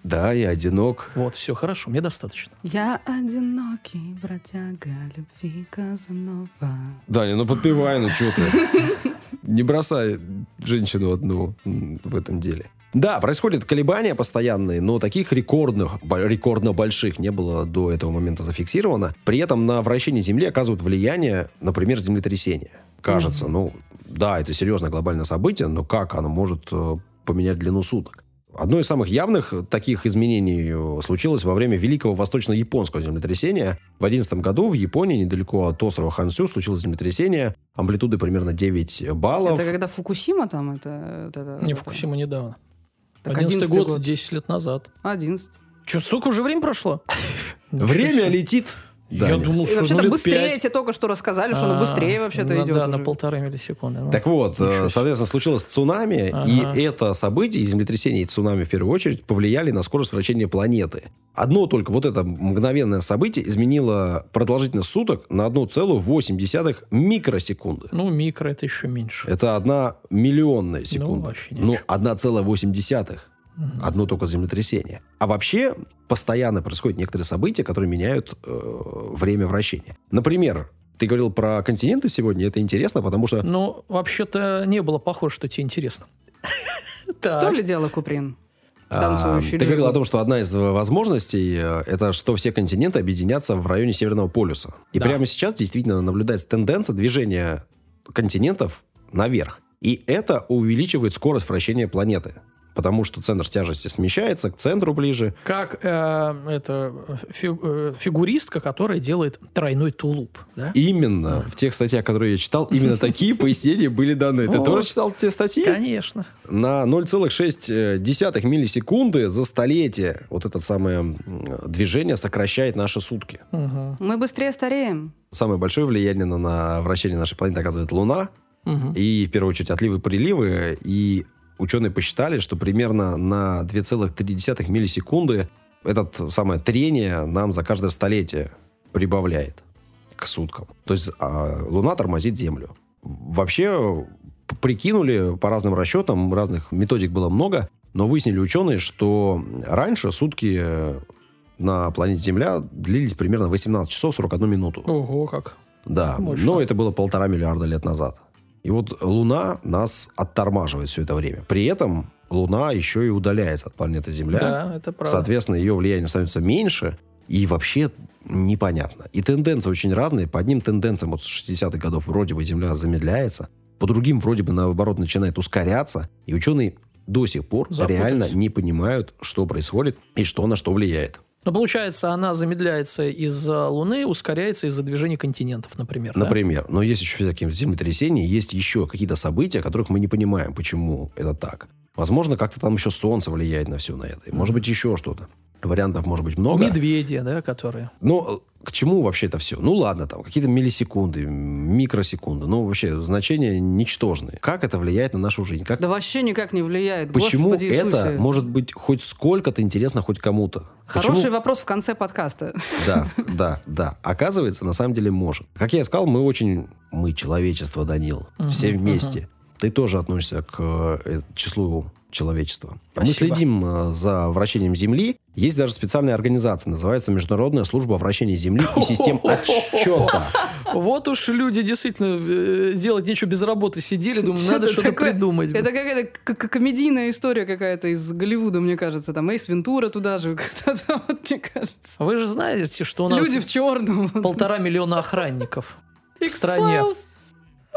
Да, я одинок. Вот, все, хорошо, мне достаточно. Я одинокий бродяга любви Казанова. Даня, ну подпевай, ну что ты? Не бросай женщину одну в этом деле. Да, происходят колебания постоянные, но таких рекордных, рекордно больших не было до этого момента зафиксировано. При этом на вращение Земли оказывают влияние, например, землетрясения. Кажется, ну, да, это серьезное глобальное событие, но как оно может э, поменять длину суток? Одно из самых явных таких изменений э, случилось во время Великого Восточно-Японского землетрясения. В 2011 году в Японии, недалеко от острова Хансю, случилось землетрясение амплитудой примерно 9 баллов. Это когда Фукусима там? Это, вот это, Не это? Фукусима недавно. Так 11 11-й год, год. 10 лет назад. 11. Че, столько уже время прошло? Время летит. Да, я нет. думал, что и вообще-то быстрее 5... тебе только что рассказали, что оно а, быстрее вообще-то ну, идет. Да, уже. на полторы миллисекунды. Ну. Так вот, Ничего э, соответственно, случилось цунами, ага. и это событие, и землетрясение, и цунами в первую очередь, повлияли на скорость вращения планеты. Одно только вот это мгновенное событие изменило продолжительность суток на 1,8 микросекунды. Ну, микро это еще меньше. Это одна миллионная ну, секунда. Ну, вообще Ну, 1,8. Угу. Одно только землетрясение. А вообще постоянно происходят некоторые события, которые меняют э, время вращения. Например, ты говорил про континенты сегодня, это интересно, потому что... Ну, вообще-то не было похоже, что тебе интересно. То ли дело, Куприн. Танцующий Ты говорил о том, что одна из э, возможностей э, это что все континенты объединятся в районе Северного полюса. И да. прямо сейчас действительно наблюдается тенденция движения континентов наверх. И это увеличивает скорость вращения планеты. Потому что центр тяжести смещается к центру ближе. Как э, это фи- э, фигуристка, которая делает тройной тулуп, да? Именно в тех статьях, которые я читал, именно такие пояснения были даны. Ты тоже читал те статьи? Конечно. На 0,6 миллисекунды за столетие вот это самое движение сокращает наши сутки. Мы быстрее стареем. Самое большое влияние на, на вращение нашей планеты оказывает Луна. И, в первую очередь, отливы приливы. И ученые посчитали, что примерно на 2,3 миллисекунды это самое трение нам за каждое столетие прибавляет к суткам. То есть а, Луна тормозит Землю. Вообще прикинули по разным расчетам, разных методик было много, но выяснили ученые, что раньше сутки э, на планете Земля длились примерно 18 часов 41 минуту. Ого, как. Да, Мощно. но это было полтора миллиарда лет назад. И вот Луна нас оттормаживает все это время. При этом Луна еще и удаляется от планеты Земля. Да, это правда. Соответственно, ее влияние становится меньше. И вообще непонятно. И тенденции очень разные. По одним тенденциям вот с 60-х годов вроде бы Земля замедляется. По другим вроде бы наоборот начинает ускоряться. И ученые до сих пор Запутались. реально не понимают, что происходит и что на что влияет. Но получается, она замедляется из-за Луны, ускоряется из-за движения континентов, например. да? Например. Но есть еще всякие землетрясения, есть еще какие-то события, которых мы не понимаем, почему это так. Возможно, как-то там еще Солнце влияет на все на это. И, Может быть, еще что-то. Вариантов может быть много. Медведи, да, которые. Но э, к чему вообще это все? Ну ладно, там какие-то миллисекунды, микросекунды. Ну вообще значения ничтожные. Как это влияет на нашу жизнь? Как, Да вообще никак не влияет. почему Господи Иисусе. это может быть хоть сколько-то интересно хоть кому-то? Хороший Почему- вопрос в конце подкаста. Да, да, да. Оказывается, на самом деле может. Как я и сказал, мы очень... Мы человечество, Данил. Все вместе. Ты тоже относишься к э, числу человечества. Мы Спасибо. следим э, за вращением Земли. Есть даже специальная организация, называется Международная служба вращения Земли и систем отсчета. Вот уж люди действительно э, делать нечего без работы сидели, думаю, надо что-то придумать. Это какая-то комедийная история какая-то из Голливуда, мне кажется. Там Эйс Вентура туда же, мне кажется. Вы же знаете, что у нас Люди в черном. полтора миллиона охранников в стране.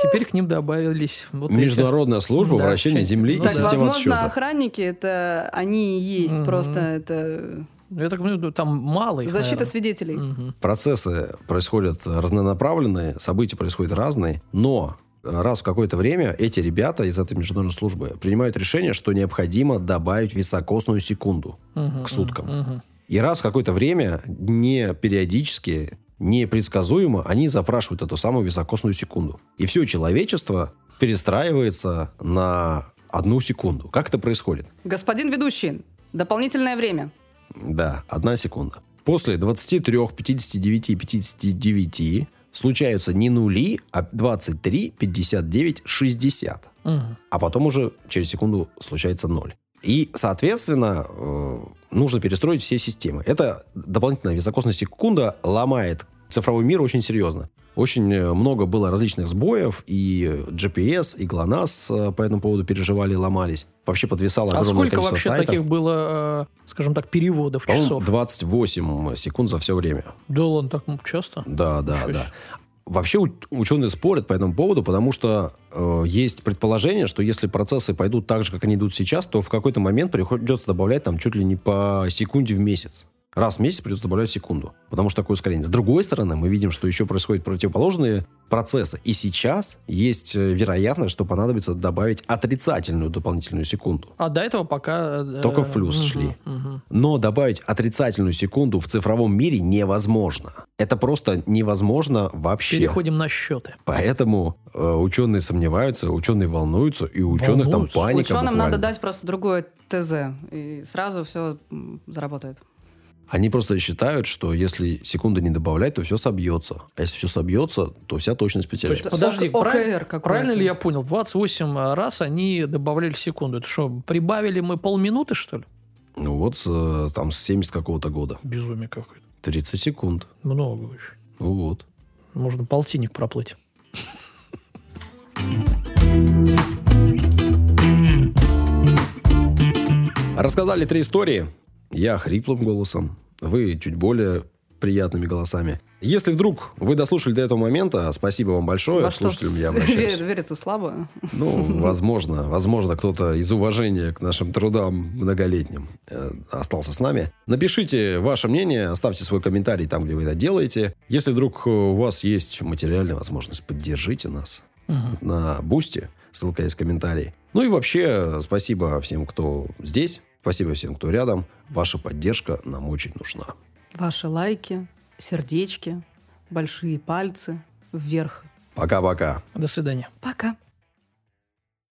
Теперь к ним добавились вот эти. Международная служба Да, вращения Земли ну и Так, да. систем возможно, отсчета. охранники это они и есть, Мгм. просто это Я так понимаю, там мало их, Защита наверное. свидетелей. Мгм. Процессы происходят разнонаправленные, события происходят разные, но раз в какое-то время эти ребята из этой международной службы принимают решение, что необходимо добавить високосную секунду Мгм, к суткам. мгм. И раз в какое-то время, не периодически, непредсказуемо, они запрашивают эту самую високосную секунду. И все человечество перестраивается на одну секунду. Как это происходит? Господин ведущий, дополнительное время. Да, одна секунда. После 23, 59, 59 случаются не нули, а 23, 59, 60. Мгм. А потом уже через секунду случается ноль. И, соответственно, э, нужно перестроить все системы. Это дополнительная високосная секунда ломает цифровой мир очень серьезно. Очень э, много было различных сбоев, и GPS, и GLONASS э, по этому поводу переживали, ломались. Вообще подвисало А огромное сколько количество вообще сайтов. таких было, скажем так, переводов часов? 28 секунд за все время. Да ладно, так часто? Да, да, Ничего да. Вообще ученые спорят по этому поводу, потому что э, есть предположение, что если процессы пойдут так же, как они идут сейчас, то в какой-то момент приходится добавлять там чуть ли не по секунде в месяц. Раз в месяц придется добавлять секунду, потому что такое ускорение. С другой стороны, мы видим, что еще происходят противоположные процессы. И сейчас есть э, вероятность, что понадобится добавить отрицательную дополнительную секунду. А до этого пока... э, Только в плюс мгм, шли. мгм. Но добавить отрицательную секунду в цифровом мире невозможно. Это просто невозможно вообще. Переходим на счеты. Поэтому э, ученые сомневаются, ученые волнуются, и у ученых Волнуются? там паника Ученым буквально. надо дать просто другое ТЗ, и сразу все заработает. Они просто считают, что если секунды не добавлять, то все собьется. А если все собьется, то вся точность потеряется. есть Подожди, ОК- правильно, ОКР правильно ли я понял? 28 раз они добавляли секунду. Это что, прибавили мы полминуты, что ли? Ну вот э, там с 70 какого-то года. Безумие какое-то. 30 секунд. Много очень. Ну вот. Можно полтинник проплыть. Рассказали три истории. Я хриплым голосом, вы чуть более приятными голосами. Если вдруг вы дослушали до этого момента, спасибо вам большое. Во что Слушателям я обращаюсь. вер- верится слабо. Ну, возможно, возможно, кто-то из уважения к нашим трудам многолетним э, остался с нами. Напишите ваше мнение, оставьте свой комментарий там, где вы это делаете. Если вдруг э, у вас есть материальная возможность, поддержите нас Мгм. на Boosty. Ссылка есть в комментарии. Ну и вообще, э, спасибо всем, кто здесь. Спасибо всем, кто рядом. Ваша поддержка нам очень нужна. Ваши лайки, сердечки, большие пальцы вверх. Пока-пока. До свидания. Пока.